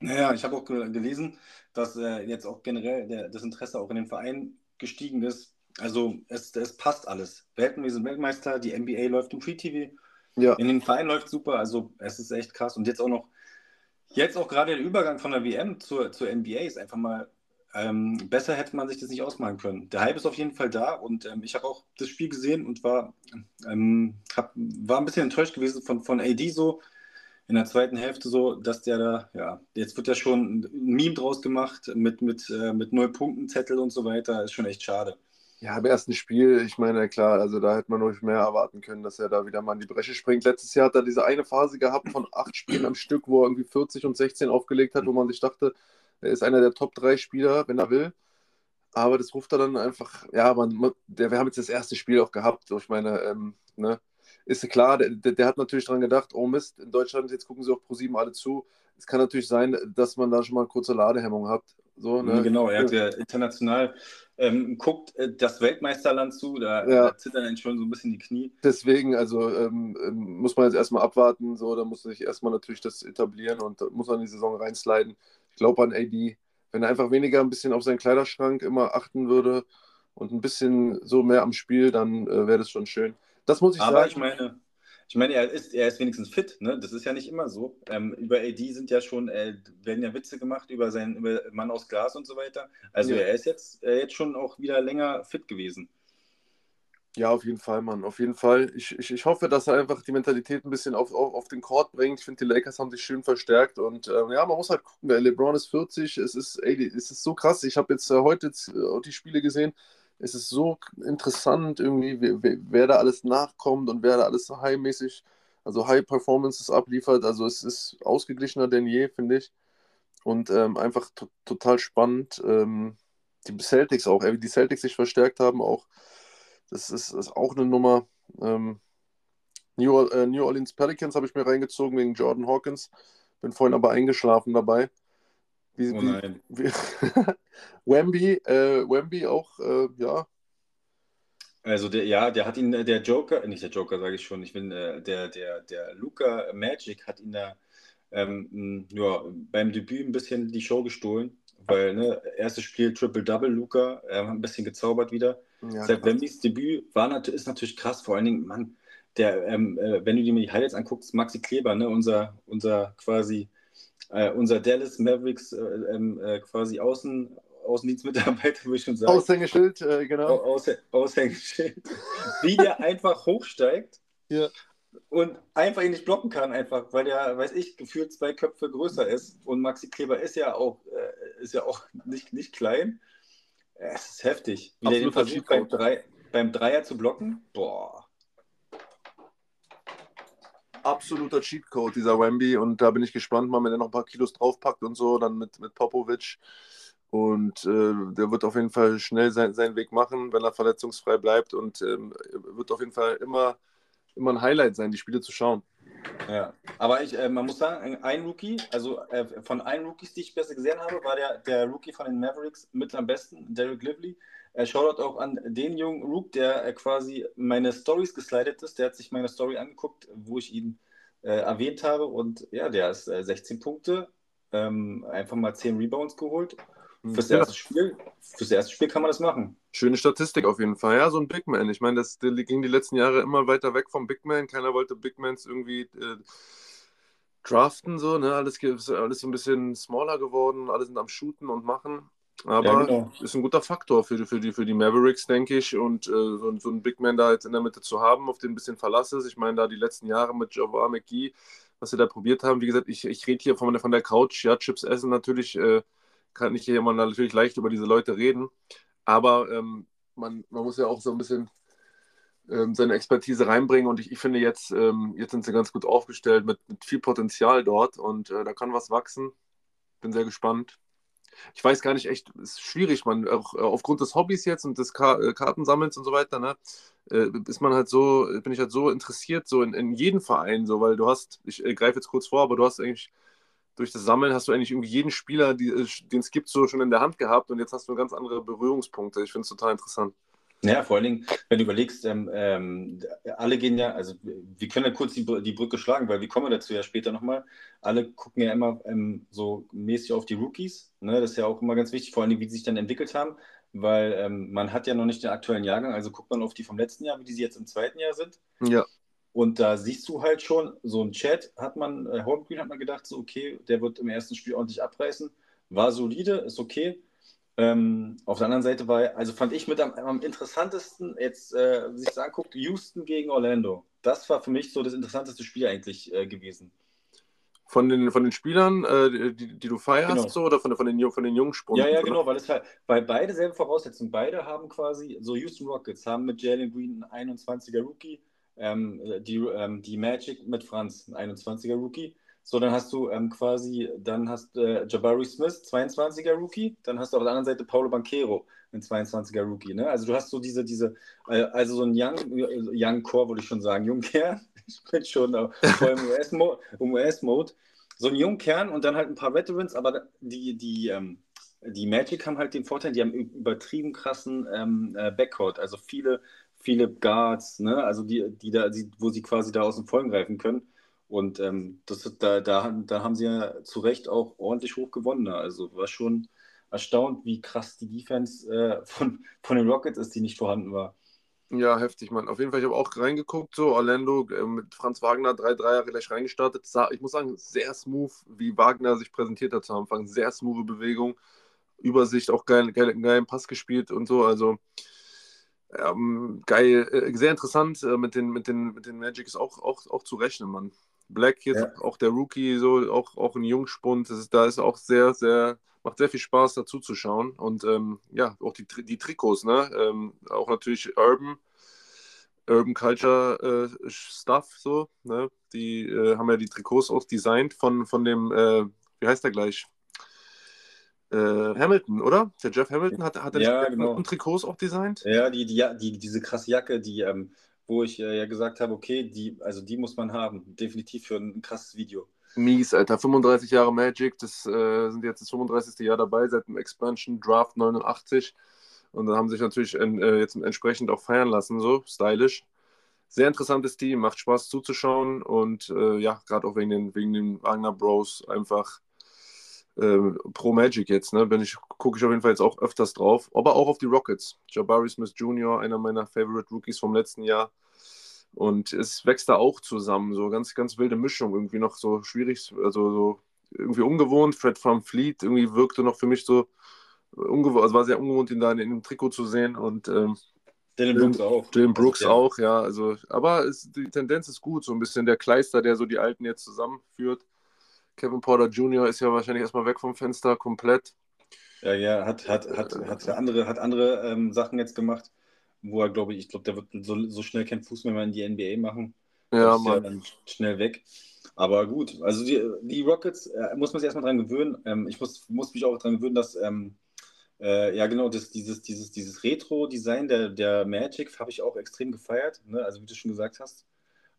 Speaker 1: Naja, ich habe auch gelesen, dass äh, jetzt auch generell der, das Interesse auch in den Verein gestiegen ist. Also es, es passt alles. Welten, wir sind Weltmeister, die NBA läuft im Free TV. Ja. In den Verein läuft super, also es ist echt krass. Und jetzt auch noch, jetzt auch gerade der Übergang von der WM zur, zur NBA ist einfach mal ähm, besser hätte man sich das nicht ausmalen können. Der Hype ist auf jeden Fall da und ähm, ich habe auch das Spiel gesehen und war, ähm, hab, war ein bisschen enttäuscht gewesen von, von AD so in der zweiten Hälfte so, dass der da, ja, jetzt wird ja schon ein Meme draus gemacht mit, mit, äh, mit null Punkten, Zettel und so weiter. Ist schon echt schade.
Speaker 2: Ja, im ersten Spiel, ich meine, klar, also da hätte man noch mehr erwarten können, dass er da wieder mal in die Bresche springt. Letztes Jahr hat er diese eine Phase gehabt von acht Spielen am Stück, wo er irgendwie 40 und 16 aufgelegt hat, wo man sich dachte, er ist einer der Top 3 Spieler, wenn er will. Aber das ruft er dann einfach, ja, man, der, wir haben jetzt das erste Spiel auch gehabt. Ich meine, ähm, ne, ist klar, der, der, hat natürlich daran gedacht, oh Mist, in Deutschland, jetzt gucken sie auf ProSieben alle zu. Es kann natürlich sein, dass man da schon mal eine kurze Ladehemmung hat. So, ne?
Speaker 1: Genau, er hat ja international ähm, guckt äh, das Weltmeisterland zu, da, ja. da, zittern dann schon so ein bisschen die Knie.
Speaker 2: Deswegen, also ähm, ähm muss man jetzt erstmal abwarten, so, da muss sich erstmal natürlich das etablieren und muss man in die Saison reinsliden ich glaube an AD. Wenn er einfach weniger ein bisschen auf seinen Kleiderschrank immer achten würde und ein bisschen so mehr am Spiel, dann äh, wäre das schon schön. Das muss ich
Speaker 1: Aber
Speaker 2: sagen.
Speaker 1: ich meine, ich meine, er ist, er ist wenigstens fit, ne? Das ist ja nicht immer so. Ähm, über AD sind ja schon, äh, werden ja Witze gemacht über seinen über Mann aus Glas und so weiter. Also ja. er ist jetzt, äh, jetzt schon auch wieder länger fit gewesen.
Speaker 2: Ja, auf jeden Fall, Mann. Auf jeden Fall. Ich, ich, ich hoffe, dass er einfach die Mentalität ein bisschen auf, auf, auf den Court bringt. Ich finde, die Lakers haben sich schön verstärkt. Und ähm, ja, man muss halt gucken. Der LeBron ist 40. Es ist, ey, es ist so krass. Ich habe jetzt äh, heute jetzt, äh, die Spiele gesehen. Es ist so interessant, irgendwie, wer, wer, da alles nachkommt und wer da alles so high-mäßig, also High-Performances abliefert. Also es ist ausgeglichener denn je, finde ich. Und ähm, einfach total spannend. Ähm, die Celtics auch, wie die Celtics sich verstärkt haben, auch das ist, ist auch eine Nummer. Ähm, New, äh, New, Orleans Pelicans habe ich mir reingezogen wegen Jordan Hawkins. Bin vorhin aber eingeschlafen dabei. Wie, oh nein. Wie, (laughs) Wemby, äh, Wemby auch, äh, ja.
Speaker 1: Also der, ja, der hat ihn, der Joker, nicht der Joker, sage ich schon, ich bin, äh, der, der, der Luca Magic hat ihn da ähm, ja, beim Debüt ein bisschen die Show gestohlen, weil ne, erstes Spiel Triple-Double, Luca, hat ein bisschen gezaubert wieder. Ja, Seit Wembys Debüt war, ist natürlich krass, vor allen Dingen, Mann, der, ähm, äh, wenn du dir mal die Highlights anguckst, Maxi Kleber, ne, unser, unser quasi, äh, unser Dallas Mavericks äh, ähm, äh quasi Außen, Außendienstmitarbeiter, würde ich schon sagen.
Speaker 2: Aushängeschild, äh, genau.
Speaker 1: Aus, Aushängeschild. Wie der (laughs) einfach hochsteigt
Speaker 2: ja.
Speaker 1: und einfach ihn nicht blocken kann, einfach, weil der, weiß ich, gefühlt zwei Köpfe größer ist. Und Maxi Kleber ist ja auch, äh, ist ja auch nicht, nicht klein. Es ist heftig. Wie Absolut der den versucht, beim, Drei, beim Dreier zu blocken. Boah.
Speaker 2: Absoluter Cheatcode, dieser Wemby. Und da bin ich gespannt, mal, wenn er noch ein paar Kilos draufpackt und so, dann mit, mit Popovic. Und äh, der wird auf jeden Fall schnell sein, seinen Weg machen, wenn er verletzungsfrei bleibt. Und ähm, wird auf jeden Fall immer, immer ein Highlight sein, die Spiele zu schauen.
Speaker 1: Ja, aber ich, äh, man muss sagen, ein Rookie, also äh, von allen Rookies, die ich besser gesehen habe, war der, der Rookie von den Mavericks mit am besten, Derek Lively. Er schaut auch an den jungen Rook, der äh, quasi meine Stories geslidet ist. Der hat sich meine Story angeguckt, wo ich ihn äh, erwähnt habe. Und ja, der ist 16 äh, Punkte, ähm, einfach mal 10 Rebounds geholt Fürs ja. erste Spiel, fürs erste Spiel kann man das machen.
Speaker 2: Schöne Statistik auf jeden Fall. Ja, so ein Big Man. Ich meine, das ging die letzten Jahre immer weiter weg vom Big Man. Keiner wollte Big Mans irgendwie äh, draften, so, ne? Alles, alles so ein bisschen smaller geworden, alle sind am Shooten und machen. Aber ja, genau. ist ein guter Faktor für, für, die, für die Mavericks, denke ich. Und äh, so, so einen Big Man da jetzt in der Mitte zu haben, auf den ein bisschen Verlass ist. Ich meine, da die letzten Jahre mit Javar McGee, was sie da probiert haben, wie gesagt, ich, ich rede hier von, von der Couch, ja, Chips essen natürlich. Äh, kann ich hier immer natürlich leicht über diese Leute reden. Aber ähm, man, man muss ja auch so ein bisschen ähm, seine Expertise reinbringen. Und ich, ich finde, jetzt, ähm, jetzt sind sie ganz gut aufgestellt mit, mit viel Potenzial dort und äh, da kann was wachsen. Bin sehr gespannt. Ich weiß gar nicht echt, ist schwierig, man, auch äh, aufgrund des Hobbys jetzt und des Ka äh, Kartensammelns und so weiter, ne, äh, ist man halt so, bin ich halt so interessiert, so in, in jeden Verein, so, weil du hast, ich greife jetzt kurz vor, aber du hast eigentlich durch das Sammeln hast du eigentlich irgendwie jeden Spieler, den es gibt, so schon in der Hand gehabt und jetzt hast du ganz andere Berührungspunkte. Ich finde es total interessant.
Speaker 1: Ja, vor allen Dingen, wenn du überlegst, ähm, ähm, alle gehen ja, also wir können ja kurz die, die Brücke schlagen, weil wir kommen dazu ja später nochmal. Alle gucken ja immer ähm, so mäßig auf die Rookies. Ne? Das ist ja auch immer ganz wichtig, vor allen Dingen, wie sie sich dann entwickelt haben, weil ähm, man hat ja noch nicht den aktuellen Jahrgang, also guckt man auf die vom letzten Jahr, wie die jetzt im zweiten Jahr sind.
Speaker 2: Ja.
Speaker 1: Und da siehst du halt schon, so ein Chat hat man, äh, Holmgreen hat man gedacht, so okay, der wird im ersten Spiel ordentlich abreißen. War solide, ist okay. Ähm, auf der anderen Seite war, also fand ich mit am, am interessantesten, jetzt äh, sich das anguckt, Houston gegen Orlando. Das war für mich so das interessanteste Spiel eigentlich äh, gewesen.
Speaker 2: Von den, von den Spielern, äh, die, die du feierst, genau. so, oder von, von, den, von den jungen
Speaker 1: Ja, ja, genau, weil, es halt, weil beide selben Voraussetzungen, beide haben quasi, so Houston Rockets haben mit Jalen Green einen 21er Rookie, ähm, die, ähm, die Magic mit Franz, ein 21er Rookie. So, dann hast du ähm, quasi, dann hast äh, Jabari Smith, 22er Rookie, dann hast du auf der anderen Seite Paulo Banquero, ein 22er Rookie. Ne? Also du hast so diese, diese, äh, also so ein Young, äh, Young Core, würde ich schon sagen, Jungkern, (laughs) ich bin schon äh, voll im US-Mode, US so ein Jungkern und dann halt ein paar Veterans, aber die, die, ähm, die Magic haben halt den Vorteil, die haben übertrieben krassen ähm, äh, Backcourt, also viele Philip Guards, ne? also die, die da, die, wo sie quasi da aus dem Vollen greifen können. Und ähm, das, da, da, da haben sie ja zu Recht auch ordentlich hoch gewonnen. Ne? Also war schon erstaunt, wie krass die Defense äh, (laughs) von, von den Rockets ist, die nicht vorhanden war.
Speaker 2: Ja, heftig, Mann. Auf jeden Fall, ich habe auch reingeguckt, so Orlando äh, mit Franz Wagner, drei Dreier gleich reingestartet. Ich muss sagen, sehr smooth, wie Wagner sich präsentiert hat zu Anfang. Sehr smooth Bewegung, Übersicht, auch geil, geil, geilen Pass gespielt und so. Also ähm, geil, äh, sehr interessant. Äh, mit, den, mit, den, mit den Magics auch, auch, auch zu rechnen, Mann. Black jetzt ja. auch der Rookie, so auch, auch ein Jungspund. Das ist, da ist auch sehr, sehr, macht sehr viel Spaß dazu zu schauen. Und ähm, ja, auch die, die Trikots, ne? Ähm, auch natürlich Urban, Urban Culture äh, Stuff, so, ne? Die äh, haben ja die Trikots auch designt von, von dem, äh, wie heißt der gleich? äh, Hamilton, oder? Der Jeff Hamilton hat, hat
Speaker 1: ja, genau.
Speaker 2: Trikots auch designt?
Speaker 1: Ja, die, die, die, diese krasse Jacke, die, ähm, wo ich äh, ja gesagt habe, okay, die, also die muss man haben, definitiv für ein, ein krasses Video.
Speaker 2: Mies, Alter. 35 Jahre Magic, das äh, sind jetzt das 35. Jahr dabei seit dem Expansion Draft 89. Und dann haben sich natürlich äh, jetzt entsprechend auch feiern lassen, so stylisch. Sehr interessantes Team, macht Spaß zuzuschauen und äh, ja, gerade auch wegen den, wegen den Wagner Bros einfach äh, pro Magic jetzt, ne? Bin ich, gucke ich auf jeden Fall jetzt auch öfters drauf. Aber auch auf die Rockets. Jabari Smith Jr., einer meiner Favorite Rookies vom letzten Jahr. Und es wächst da auch zusammen, so ganz, ganz wilde Mischung, irgendwie noch so schwierig, also so irgendwie ungewohnt. Fred Van Fleet irgendwie wirkte noch für mich so ungewohnt, also war sehr ungewohnt, ihn da in, in dem Trikot zu sehen und ähm,
Speaker 1: Dylan Brooks auch.
Speaker 2: Dylan Brooks also, auch, ja. Also, aber es, die Tendenz ist gut, so ein bisschen der Kleister, der so die Alten jetzt zusammenführt. Kevin Porter Jr. ist ja wahrscheinlich erstmal weg vom Fenster komplett.
Speaker 1: Ja, ja, hat, hat, hat, hat andere, hat andere ähm, Sachen jetzt gemacht, wo er, glaube ich, ich glaube, der wird so, so schnell keinen Fuß mehr in die NBA machen.
Speaker 2: Ja, Mann. Ja
Speaker 1: dann schnell weg. Aber gut, also die, die Rockets, äh, muss man sich erstmal dran gewöhnen. Ähm, ich muss, muss mich auch dran gewöhnen, dass, ähm, äh, ja genau, das, dieses, dieses, dieses Retro-Design der, der Magic habe ich auch extrem gefeiert, ne? also wie du schon gesagt hast.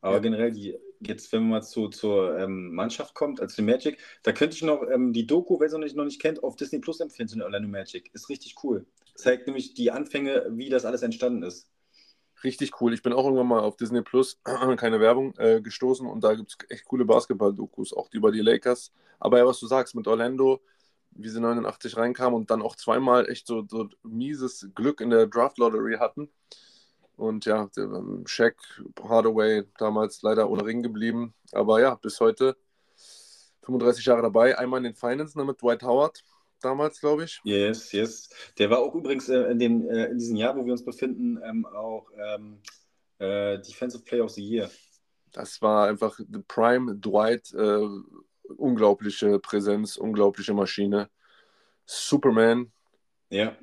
Speaker 1: Aber ja. generell, die, jetzt, wenn man zu, zur ähm, Mannschaft kommt, also die Magic, da könnte ich noch ähm, die Doku, wer es noch nicht, kennt, auf Disney Plus empfehlen zu den Orlando Magic. Ist richtig cool. Zeigt nämlich die Anfänge, wie das alles entstanden ist
Speaker 2: richtig cool. Ich bin auch irgendwann mal auf Disney Plus, (clears throat) keine Werbung, äh, gestoßen und da gibt es echt coole Basketball-Dokus, auch über die Lakers. Aber ja, was du sagst, mit Orlando, wie sie 89 reinkamen und dann auch zweimal echt so, so mieses Glück in der Draft-Lottery hatten. Und ja, ähm, Shaq Hardaway damals leider ohne Ring geblieben. Aber ja, bis heute 35 Jahre dabei. Einmal in den Finals ne, mit Dwight Howard damals, glaube ich.
Speaker 1: Yes, yes. Der war auch übrigens äh, in, dem, äh, in diesem Jahr, wo wir uns befinden, ähm, auch ähm, äh, Defensive Player of the Year.
Speaker 2: Das war einfach the Prime Dwight. Äh, unglaubliche Präsenz, unglaubliche Maschine. Superman.
Speaker 1: Ja.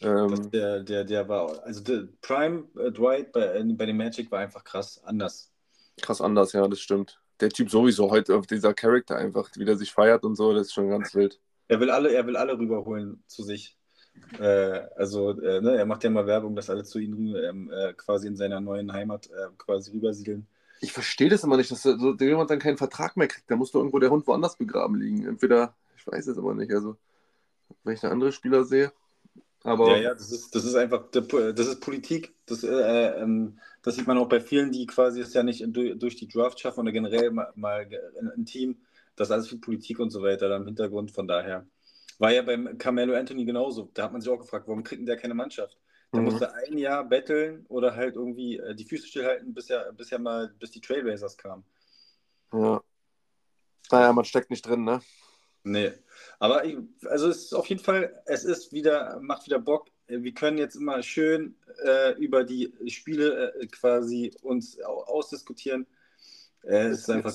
Speaker 1: Ähm, der, der, der war, also der Prime äh, Dwight bei, äh, bei dem Magic war einfach krass anders.
Speaker 2: Krass anders, ja, das stimmt. Der Typ sowieso heute auf dieser Charakter einfach, wie der sich feiert und so, das ist schon ganz wild.
Speaker 1: Er will alle, er will alle rüberholen zu sich. Äh, also, äh, ne, er macht ja mal Werbung, dass alle zu ihm ähm, äh, quasi in seiner neuen Heimat äh, quasi rübersiedeln.
Speaker 2: Ich verstehe das immer nicht, dass so, jemand dann keinen Vertrag mehr kriegt. Da muss doch irgendwo der Hund woanders begraben liegen. Entweder, ich weiß es aber nicht. Also, wenn ich eine andere Spieler sehe. Aber
Speaker 1: ja, ja, das ist, das ist einfach, das ist Politik. Das, äh, ähm, das sieht man auch bei vielen, die quasi es ja nicht durch die Draft schaffen oder generell mal, mal ein Team das ist alles viel Politik und so weiter da im Hintergrund. Von daher war ja beim Carmelo Anthony genauso. Da hat man sich auch gefragt, warum kriegt denn der keine Mannschaft? Der mhm. musste ein Jahr betteln oder halt irgendwie äh, die Füße stillhalten, bis ja, bis ja mal, bis die Trailblazers kamen.
Speaker 2: Ja. Naja, man steckt nicht drin, ne?
Speaker 1: Nee. Aber ich, also es ist auf jeden Fall, es ist wieder, macht wieder Bock. Wir können jetzt immer schön äh, über die Spiele äh, quasi uns ausdiskutieren. Äh, es ist einfach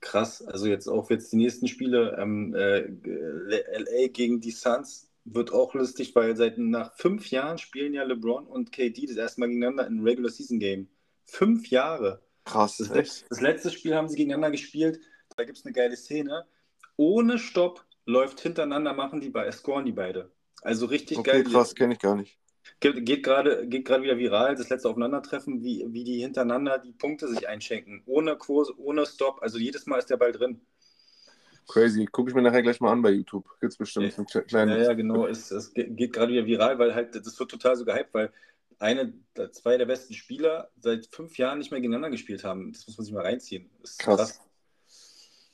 Speaker 1: krass. Also jetzt auch jetzt die nächsten Spiele, ähm, äh, LA gegen die Suns wird auch lustig, weil seit nach fünf Jahren spielen ja LeBron und KD das erste Mal gegeneinander in Regular Season Game. Fünf Jahre.
Speaker 2: Krass.
Speaker 1: Das, das letzte Spiel haben sie gegeneinander gespielt. Da gibt es eine geile Szene. Ohne Stopp läuft hintereinander, machen die bei, scoren die beide. Also richtig okay, geil.
Speaker 2: Krass, kenne ich gar nicht.
Speaker 1: Geht, geht gerade geht wieder viral, das letzte Aufeinandertreffen, wie, wie die hintereinander die Punkte sich einschenken. Ohne Kurs, ohne Stop. Also jedes Mal ist der Ball drin.
Speaker 2: Crazy. Gucke ich mir nachher gleich mal an bei YouTube. Gibt es bestimmt
Speaker 1: ja. kleine. Ja, ja, genau. Es, es geht gerade wieder viral, weil halt, das wird total so gehypt, weil eine, zwei der besten Spieler seit fünf Jahren nicht mehr gegeneinander gespielt haben. Das muss man sich mal reinziehen.
Speaker 2: krass. krass.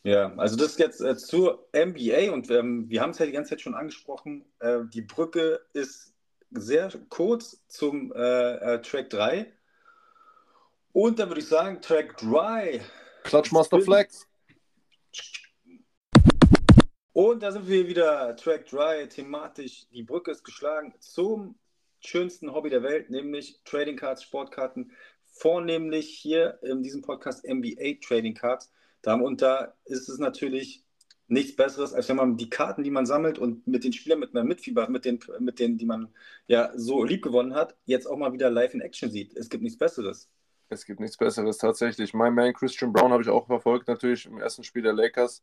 Speaker 1: Ja, also das ist jetzt äh, zur NBA und ähm, wir haben es ja die ganze Zeit schon angesprochen. Äh, die Brücke ist sehr kurz zum äh, äh, Track 3. Und dann würde ich sagen, Track 3.
Speaker 2: Clutchmaster Flex.
Speaker 1: Und da sind wir wieder, Track 3, thematisch. Die Brücke ist geschlagen zum schönsten Hobby der Welt, nämlich Trading Cards, Sportkarten. Vornehmlich hier in diesem Podcast NBA Trading Cards. Und da ist es natürlich nichts Besseres, als wenn man die Karten, die man sammelt und mit den Spielern mit einem Mitfieber, mit den, mit denen, die man ja so lieb gewonnen hat, jetzt auch mal wieder live in Action sieht. Es gibt nichts Besseres.
Speaker 2: Es gibt nichts Besseres, tatsächlich. Mein Man Christian Brown habe ich auch verfolgt, natürlich im ersten Spiel der Lakers.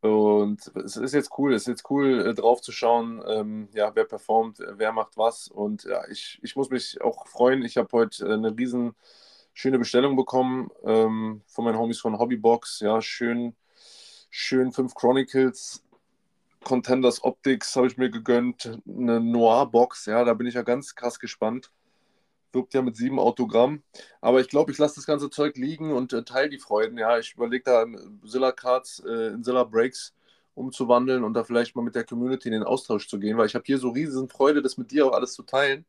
Speaker 2: Und es ist jetzt cool, es ist jetzt cool, äh, drauf zu schauen, ähm, ja, wer performt, wer macht was. Und ja, ich, ich muss mich auch freuen. Ich habe heute eine riesen schöne Bestellung bekommen ähm, von meinen Homies von Hobbybox. Ja, schön schön fünf Chronicles Contenders Optics habe ich mir gegönnt, eine Noir-Box, ja, da bin ich ja ganz krass gespannt. Wirkt ja mit sieben Autogramm. Aber ich glaube, ich lasse das ganze Zeug liegen und äh, teile die Freuden. Ja, ich überlege da Zilla Cards äh, in Zilla Breaks umzuwandeln und da vielleicht mal mit der Community in den Austausch zu gehen, weil ich habe hier so riesen Freude, das mit dir auch alles zu teilen.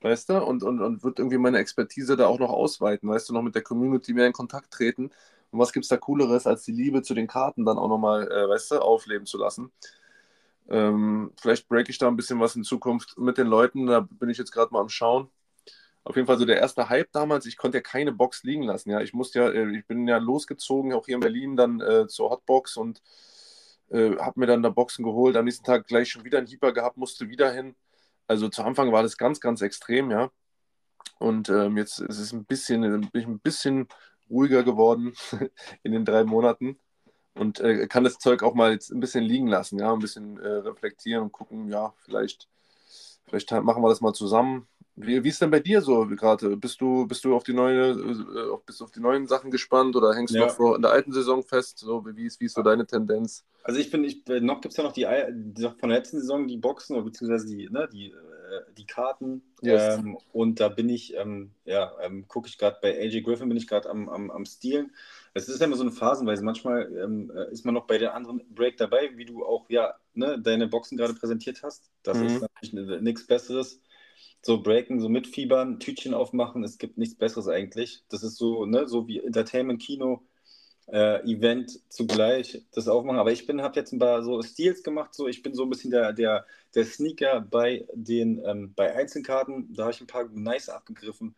Speaker 2: Weißt du? Und, und, und wird irgendwie meine Expertise da auch noch ausweiten, weißt du, noch mit der Community mehr in Kontakt treten. Und was gibt es da Cooleres, als die Liebe zu den Karten dann auch nochmal, äh, weißt du, aufleben zu lassen? Ähm, vielleicht break ich da ein bisschen was in Zukunft mit den Leuten. Da bin ich jetzt gerade mal am Schauen. Auf jeden Fall so der erste Hype damals. Ich konnte ja keine Box liegen lassen. Ja, ich musste ja, äh, ich bin ja losgezogen, auch hier in Berlin, dann äh, zur Hotbox und äh, habe mir dann da Boxen geholt. Am nächsten Tag gleich schon wieder einen Hyper gehabt, musste wieder hin. Also zu Anfang war das ganz, ganz extrem, ja. Und ähm, jetzt ist es ein bisschen, bin ich ein bisschen ruhiger geworden (laughs) in den drei Monaten und äh, kann das Zeug auch mal jetzt ein bisschen liegen lassen, ja, ein bisschen äh, reflektieren und gucken, ja, vielleicht, vielleicht machen wir das mal zusammen. Wie, wie ist denn bei dir so gerade? Bist du, bist du auf die neue, äh, bist auf die neuen Sachen gespannt oder hängst ja. du noch in der alten Saison fest? So, wie, ist, wie ist so deine Tendenz?
Speaker 1: Also ich bin, ich, äh, noch gibt es ja noch die, die, von der letzten Saison die Boxen oder beziehungsweise die, ne, die, äh, die Karten. Yes. Ähm, und da bin ich, ähm, ja, ähm, gucke ich gerade bei AJ Griffin, bin ich gerade am, am, am Stilen. Es ist ja immer so eine Phasenweise. Manchmal ähm, äh, ist man noch bei der anderen Break dabei, wie du auch ja ne, deine Boxen gerade präsentiert hast. Das mhm. ist natürlich nichts Besseres. So breaken, so mitfiebern, Tütchen aufmachen, es gibt nichts Besseres eigentlich. Das ist so, ne, so wie Entertainment, Kino, äh, Event zugleich das aufmachen. Aber ich bin, habe jetzt ein paar so Steals gemacht. So, ich bin so ein bisschen der, der, der Sneaker bei den ähm, bei Einzelkarten. Da habe ich ein paar nice abgegriffen.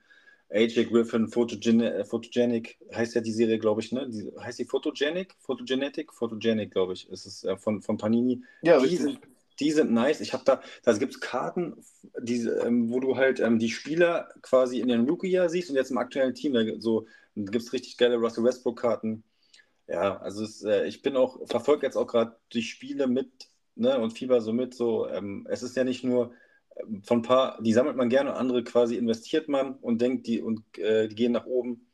Speaker 1: AJ Griffin, Photogen äh, Photogenic, heißt ja die Serie, glaube ich, ne? Die, heißt die Photogenic? Photogenetic? Photogenic, glaube ich, ist es äh, von, von Panini. Ja, die sind, die sind nice. Ich habe da, da gibt es Karten, die, ähm, wo du halt ähm, die Spieler quasi in den Rookie-Jahr siehst und jetzt im aktuellen Team, da so, gibt es richtig geile Russell Westbrook-Karten. Ja, also es, äh, ich bin auch, verfolge jetzt auch gerade die Spiele mit ne, und Fieber so mit. So, ähm, es ist ja nicht nur von ein paar, die sammelt man gerne und andere quasi investiert man und denkt, die, und, äh, die gehen nach oben.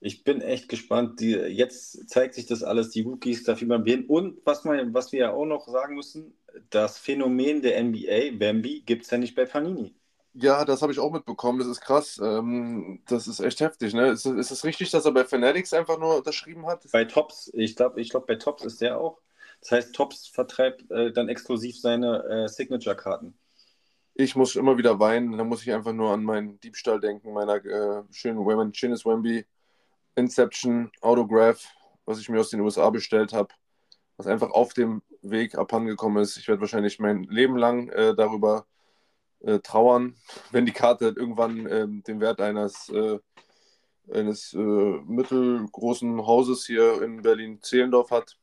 Speaker 1: Ich bin echt gespannt. Die, jetzt zeigt sich das alles, die Rookies, da viel man hin. Und was, man, was wir ja auch noch sagen müssen, das Phänomen der NBA, Bambi, gibt es ja nicht bei Panini.
Speaker 2: Ja, das habe ich auch mitbekommen. Das ist krass. Ähm, das ist echt heftig. Ne? Ist, ist es richtig, dass er bei Fanatics einfach nur unterschrieben hat?
Speaker 1: Bei Tops, ich glaube, ich glaub, bei Tops ist der auch. Das heißt, Tops vertreibt äh, dann exklusiv seine äh, Signature-Karten.
Speaker 2: Ich muss immer wieder weinen. Da muss ich einfach nur an meinen Diebstahl denken, meiner äh, schönen Women Chinnis Wemby Inception Autograph, was ich mir aus den USA bestellt habe, was einfach auf dem Weg abhandengekommen ist. Ich werde wahrscheinlich mein Leben lang äh, darüber äh, trauern, (laughs) wenn die Karte irgendwann ähm, den Wert eines, äh, eines äh, mittelgroßen Hauses hier in Berlin-Zehlendorf hat.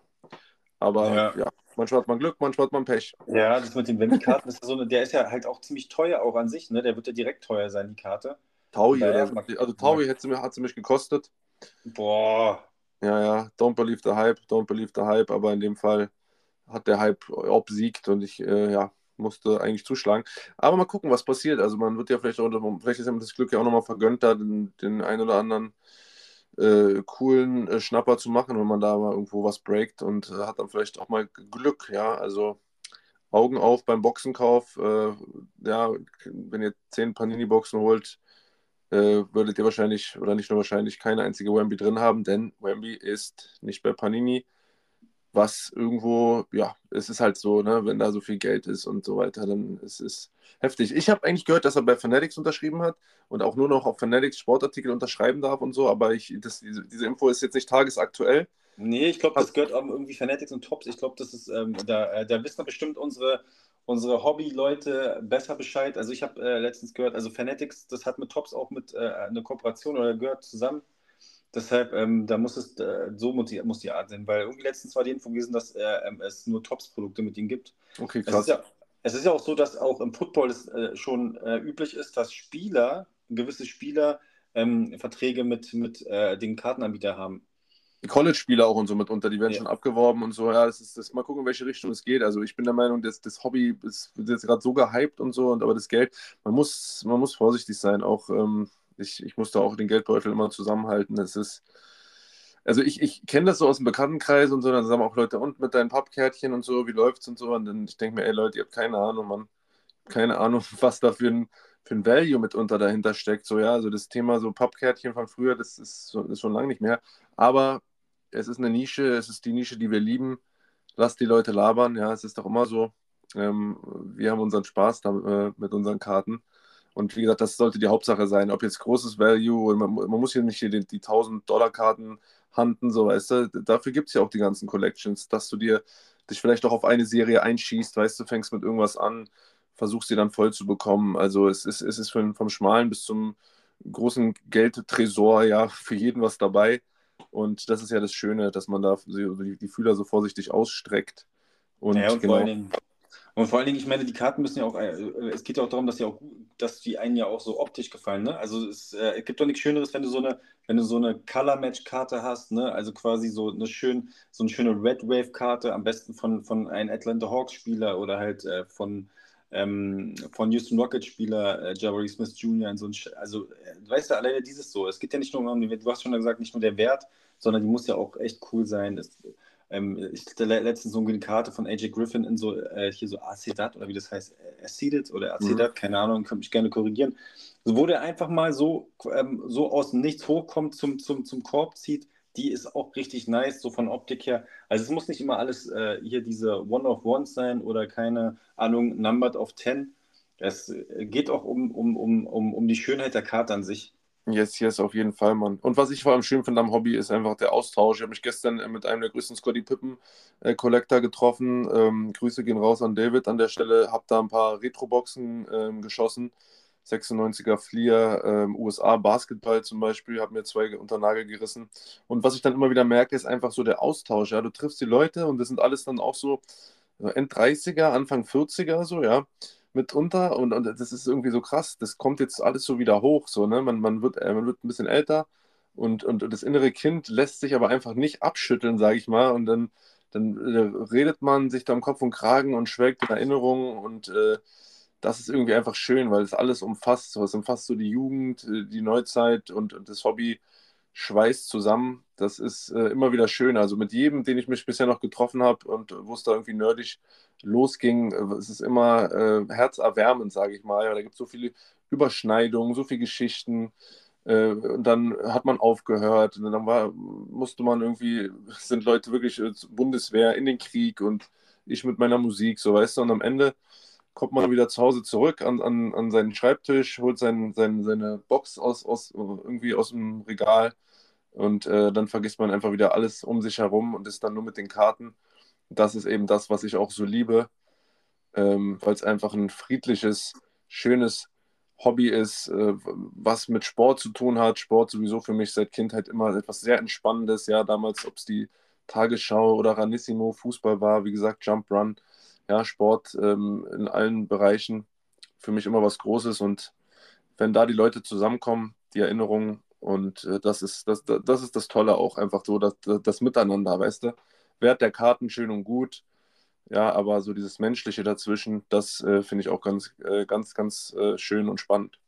Speaker 2: Aber ja. ja. Manchmal hat man Glück, manchmal hat man Pech.
Speaker 1: Ja, das mit den Wendy-Karten ist so eine, der ist ja halt auch ziemlich teuer auch an sich, ne? Der wird ja direkt teuer sein, die Karte.
Speaker 2: Taui, oder, also Taui ja. hat, sie, hat sie mich gekostet.
Speaker 1: Boah.
Speaker 2: Ja, ja, don't believe the hype, don't believe the hype, aber in dem Fall hat der Hype obsiegt und ich, äh, ja, musste eigentlich zuschlagen. Aber mal gucken, was passiert. Also man wird ja vielleicht auch, vielleicht ist ja das Glück ja auch nochmal vergönnt, da den, den einen oder anderen äh, coolen äh, Schnapper zu machen, wenn man da mal irgendwo was breakt und äh, hat dann vielleicht auch mal Glück, ja. Also Augen auf beim Boxenkauf. Äh, ja, wenn ihr zehn Panini-Boxen holt, äh, würdet ihr wahrscheinlich, oder nicht nur wahrscheinlich, keine einzige Wemby drin haben, denn Wemby ist nicht bei Panini was irgendwo, ja, es ist halt so, ne, wenn da so viel Geld ist und so weiter, dann ist es heftig. Ich habe eigentlich gehört, dass er bei Fanatics unterschrieben hat und auch nur noch auf Fanatics Sportartikel unterschreiben darf und so, aber ich, das, diese, diese Info ist jetzt nicht tagesaktuell.
Speaker 1: Nee, ich glaube, das gehört auch irgendwie Fanatics und Tops. Ich glaube, das ist, ähm, da, äh, da wissen bestimmt unsere, unsere Hobby-Leute besser Bescheid. Also ich habe äh, letztens gehört, also Fanatics, das hat mit Tops auch mit äh, eine Kooperation oder gehört zusammen. Deshalb, ähm, da muss es, äh, so muss die, muss die Art sein, weil irgendwie letztens war die Info gewesen, dass äh, ähm, es nur Tops-Produkte mit ihnen gibt.
Speaker 2: Okay,
Speaker 1: krass. Es ist, ja, es ist ja auch so, dass auch im Football es äh, schon äh, üblich ist, dass Spieler, gewisse Spieler, ähm, Verträge mit, mit äh, den Kartenanbietern haben.
Speaker 2: College-Spieler auch und so mitunter, die werden ja. schon abgeworben und so. Ja, das ist das, mal gucken, in welche Richtung es geht. Also ich bin der Meinung, dass das Hobby ist, wird jetzt gerade so gehypt und so, und aber das Geld, man muss, man muss vorsichtig sein, auch ähm, ich, ich muss da auch den Geldbeutel immer zusammenhalten. Es ist, also ich, ich kenne das so aus dem Bekanntenkreis und so, dann sagen auch Leute, und mit deinen Pappkärtchen und so, wie läuft's und so. Und dann ich denke mir, ey Leute, ihr habt keine Ahnung, Mann. Keine Ahnung, (laughs) was da für ein, für ein Value mitunter dahinter steckt. So, ja, also das Thema so Pappkärtchen von früher, das ist, so, ist schon lange nicht mehr. Aber es ist eine Nische, es ist die Nische, die wir lieben. Lasst die Leute labern, ja, es ist doch immer so. Ähm, wir haben unseren Spaß da, äh, mit unseren Karten. Und wie gesagt, das sollte die Hauptsache sein. Ob jetzt großes Value, man, man muss hier nicht hier die, die 1000-Dollar-Karten handen, so weißt du. Dafür gibt es ja auch die ganzen Collections, dass du dir dich vielleicht auch auf eine Serie einschießt, weißt du, fängst mit irgendwas an, versuchst sie dann voll zu bekommen. Also es ist, es ist vom, vom Schmalen bis zum großen Geldtresor ja (laughs) für jeden was dabei. Und das ist ja das Schöne, dass man da die, die Fühler so vorsichtig ausstreckt.
Speaker 1: Und, ja, und genau, vor allen Dingen und vor allen Dingen, ich meine, die Karten müssen ja auch, äh, es geht ja auch darum, dass die auch, dass die einen ja auch so optisch gefallen, ne? Also es äh, gibt doch nichts Schöneres, wenn du so eine, so eine Color-Match-Karte hast, ne? Also quasi so eine schön, so eine schöne Red Wave-Karte, am besten von, von einem Atlanta Hawks-Spieler oder halt äh, von, ähm, von Houston Rockets-Spieler äh, Jabari Smith Jr. So also, äh, weißt du, alleine dieses so, es geht ja nicht nur um, du hast schon gesagt, nicht nur der Wert, sondern die muss ja auch echt cool sein. Es, ähm, ich hatte letztens so eine Karte von AJ Griffin in so, äh, hier so Acedat oder wie das heißt, Acedat oder Acedat, mhm. keine Ahnung, könnte mich gerne korrigieren. So, wo der einfach mal so, ähm, so aus dem Nichts hochkommt, zum, zum, zum Korb zieht, die ist auch richtig nice, so von Optik her. Also es muss nicht immer alles äh, hier diese One-of-Ones sein oder keine Ahnung, Numbered of Ten. Es äh, geht auch um, um, um, um, um die Schönheit der Karte an sich.
Speaker 2: Yes, yes, auf jeden Fall, Mann. Und was ich vor allem schön finde am Hobby, ist einfach der Austausch. Ich habe mich gestern äh, mit einem der größten Scotty Pippen äh, Collector getroffen. Ähm, Grüße gehen raus an David an der Stelle. Habe da ein paar Retro-Boxen ähm, geschossen. 96er Flier, ähm, USA Basketball zum Beispiel, habe mir zwei unter Nagel gerissen. Und was ich dann immer wieder merke, ist einfach so der Austausch. Ja, du triffst die Leute und das sind alles dann auch so End-30er, Anfang 40er, so, ja mitunter und, und das ist irgendwie so krass. Das kommt jetzt alles so wieder hoch, so, ne? Man, man, wird, äh, man wird ein bisschen älter und, und, das innere Kind lässt sich aber einfach nicht abschütteln, sage ich mal. Und dann, dann äh, redet man sich da im Kopf und Kragen und schwelgt in Erinnerungen und äh, das ist irgendwie einfach schön, weil es alles umfasst. So, es umfasst so die Jugend, äh, die Neuzeit und, und das Hobby schweißt zusammen. Das ist äh, immer wieder schön. Also mit jedem, den ich mich bisher noch getroffen habe und wo es da irgendwie nerdig losging, äh, es ist immer äh, herzerwärmend, sage ich mal. Ja, da gibt es so viele Überschneidungen, so viele Geschichten. Äh, und dann hat man aufgehört. Und dann war, musste man irgendwie, sind Leute wirklich äh, Bundeswehr in den Krieg und ich mit meiner Musik, so weißt du. Und am Ende kommt man wieder zu Hause zurück an, an, an seinen Schreibtisch, holt sein, sein, seine Box aus, aus, irgendwie aus dem Regal und äh, dann vergisst man einfach wieder alles um sich herum und ist dann nur mit den Karten. Das ist eben das, was ich auch so liebe, ähm, weil es einfach ein friedliches, schönes Hobby ist, äh, was mit Sport zu tun hat. Sport sowieso für mich seit Kindheit immer etwas sehr Entspannendes. Ja, damals, ob es die Tagesschau oder Ranissimo Fußball war, wie gesagt, Jump Run. Ja, Sport ähm, in allen Bereichen für mich immer was Großes und wenn da die Leute zusammenkommen, die Erinnerungen und äh, das, ist, das, das ist das Tolle auch, einfach so, das, das Miteinander, weißt du? Wert der Karten schön und gut, ja, aber so dieses Menschliche dazwischen, das äh, finde ich auch ganz, äh, ganz, ganz äh, schön und spannend.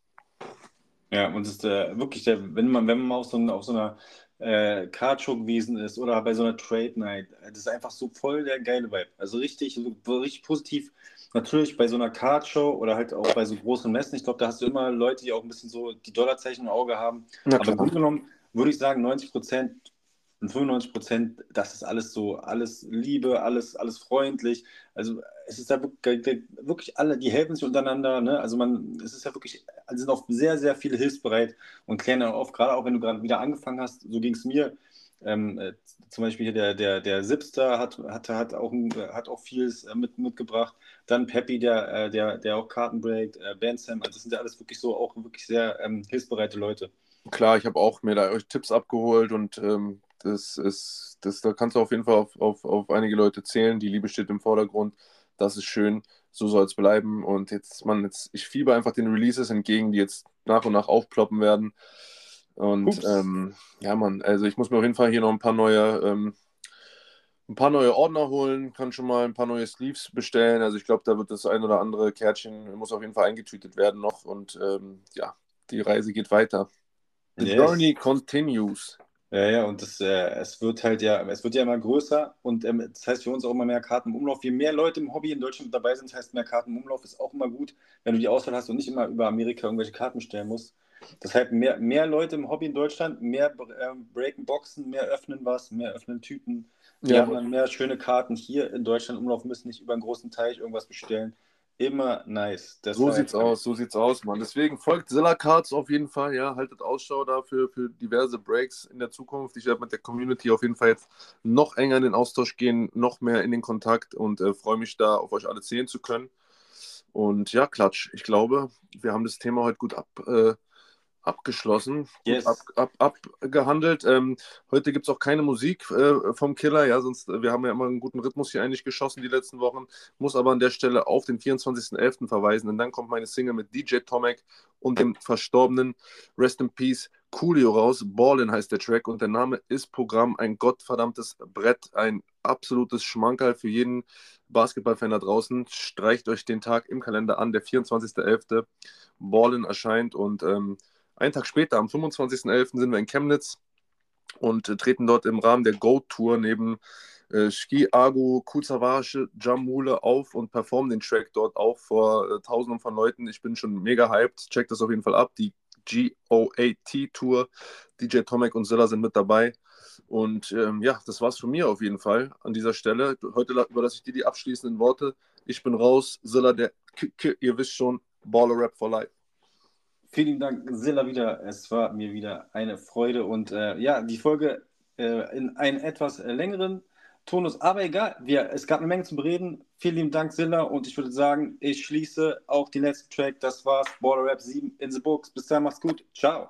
Speaker 1: Ja, und es ist äh, wirklich, der, wenn man, wenn man auf so, auf so einer äh, gewesen ist oder bei so einer Trade Night, das ist einfach so voll der geile Vibe. Also richtig, richtig positiv natürlich bei so einer Cardshow oder halt auch bei so großen Messen, ich glaube, da hast du immer Leute, die auch ein bisschen so die Dollarzeichen im Auge haben. Aber Grunde genommen würde ich sagen, 90 Prozent und 95 Prozent, das ist alles so, alles Liebe, alles, alles freundlich. Also es ist da wirklich, alle, die helfen sich untereinander. Ne? Also man, es ist ja wirklich, also sind auch sehr, sehr viele hilfsbereit und klären dann auf, gerade auch wenn du gerade wieder angefangen hast, so ging es mir. Ähm, äh, zum Beispiel hier der, der, der Sipster hat, hat, hat, auch, hat auch vieles äh, mit, mitgebracht. Dann Peppy, der, äh, der, der auch Karten breakt, äh, Bansam, also das sind ja alles wirklich so auch wirklich sehr ähm, hilfsbereite Leute.
Speaker 2: Klar, ich habe auch mir da euch Tipps abgeholt und ähm, das ist, das, da kannst du auf jeden Fall auf, auf, auf einige Leute zählen. Die Liebe steht im Vordergrund. Das ist schön. So soll es bleiben. Und jetzt, man, jetzt, ich fiebe einfach den Releases entgegen, die jetzt nach und nach aufploppen werden. Und ähm, ja, Mann, also ich muss mir auf jeden Fall hier noch ein paar neue, ähm, ein paar neue Ordner holen, kann schon mal ein paar neue Sleeves bestellen. Also ich glaube, da wird das ein oder andere Kärtchen, muss auf jeden Fall eingetütet werden noch. Und ähm, ja, die Reise geht weiter. The yes. journey continues.
Speaker 1: Ja, ja, und das, äh, es wird halt ja, es wird ja immer größer und ähm, das heißt für uns auch immer mehr Karten im Umlauf. Je mehr Leute im Hobby in Deutschland dabei sind, heißt mehr Karten im Umlauf, ist auch immer gut, wenn du die Auswahl hast und nicht immer über Amerika irgendwelche Karten stellen musst. Deshalb mehr, mehr Leute im Hobby in Deutschland, mehr äh, breaken Boxen, mehr öffnen was, mehr öffnen Tüten. Die ja. haben dann mehr schöne Karten hier in Deutschland im Umlauf, müssen nicht über einen großen Teich irgendwas bestellen. Immer nice.
Speaker 2: Deshalb, so sieht's aus, so sieht's aus, Mann. Deswegen folgt Zilla Cards auf jeden Fall, ja. Haltet Ausschau dafür für diverse Breaks in der Zukunft. Ich werde mit der Community auf jeden Fall jetzt noch enger in den Austausch gehen, noch mehr in den Kontakt und äh, freue mich da, auf euch alle sehen zu können. Und ja, Klatsch. Ich glaube, wir haben das Thema heute gut ab, äh, abgeschlossen, yes. ab, ab, abgehandelt. Ähm, heute gibt es auch keine Musik äh, vom Killer, ja, sonst, äh, wir haben ja immer einen guten Rhythmus hier eigentlich geschossen die letzten Wochen, muss aber an der Stelle auf den 24.11. verweisen, denn dann kommt meine Single mit DJ Tomek und dem verstorbenen Rest in Peace Coolio raus. Ballin heißt der Track und der Name ist Programm, ein gottverdammtes Brett, ein absolutes Schmankerl für jeden Basketballfan da draußen. Streicht euch den Tag im Kalender an, der 24.11. Ballin erscheint und ähm, einen Tag später, am 25.11., sind wir in Chemnitz und äh, treten dort im Rahmen der Go-Tour neben äh, Ski Agu, Kuzawasche, Jamule auf und performen den Track dort auch vor äh, Tausenden von Leuten. Ich bin schon mega hyped. Checkt das auf jeden Fall ab. Die GOAT-Tour. DJ Tomek und Zilla sind mit dabei. Und ähm, ja, das war's von mir auf jeden Fall an dieser Stelle. Heute überlasse ich dir die abschließenden Worte. Ich bin raus. Zilla, der K -K ihr wisst schon, Baller Rap for Life.
Speaker 1: Vielen Dank, Silla, wieder. Es war mir wieder eine Freude und äh, ja, die Folge äh, in einen etwas längeren Tonus, aber egal, wir, es gab eine Menge zu bereden. Vielen lieben Dank, Silla, und ich würde sagen, ich schließe auch den letzten Track. Das war's, Border Rap 7 in the Books. Bis dann, macht's gut. Ciao.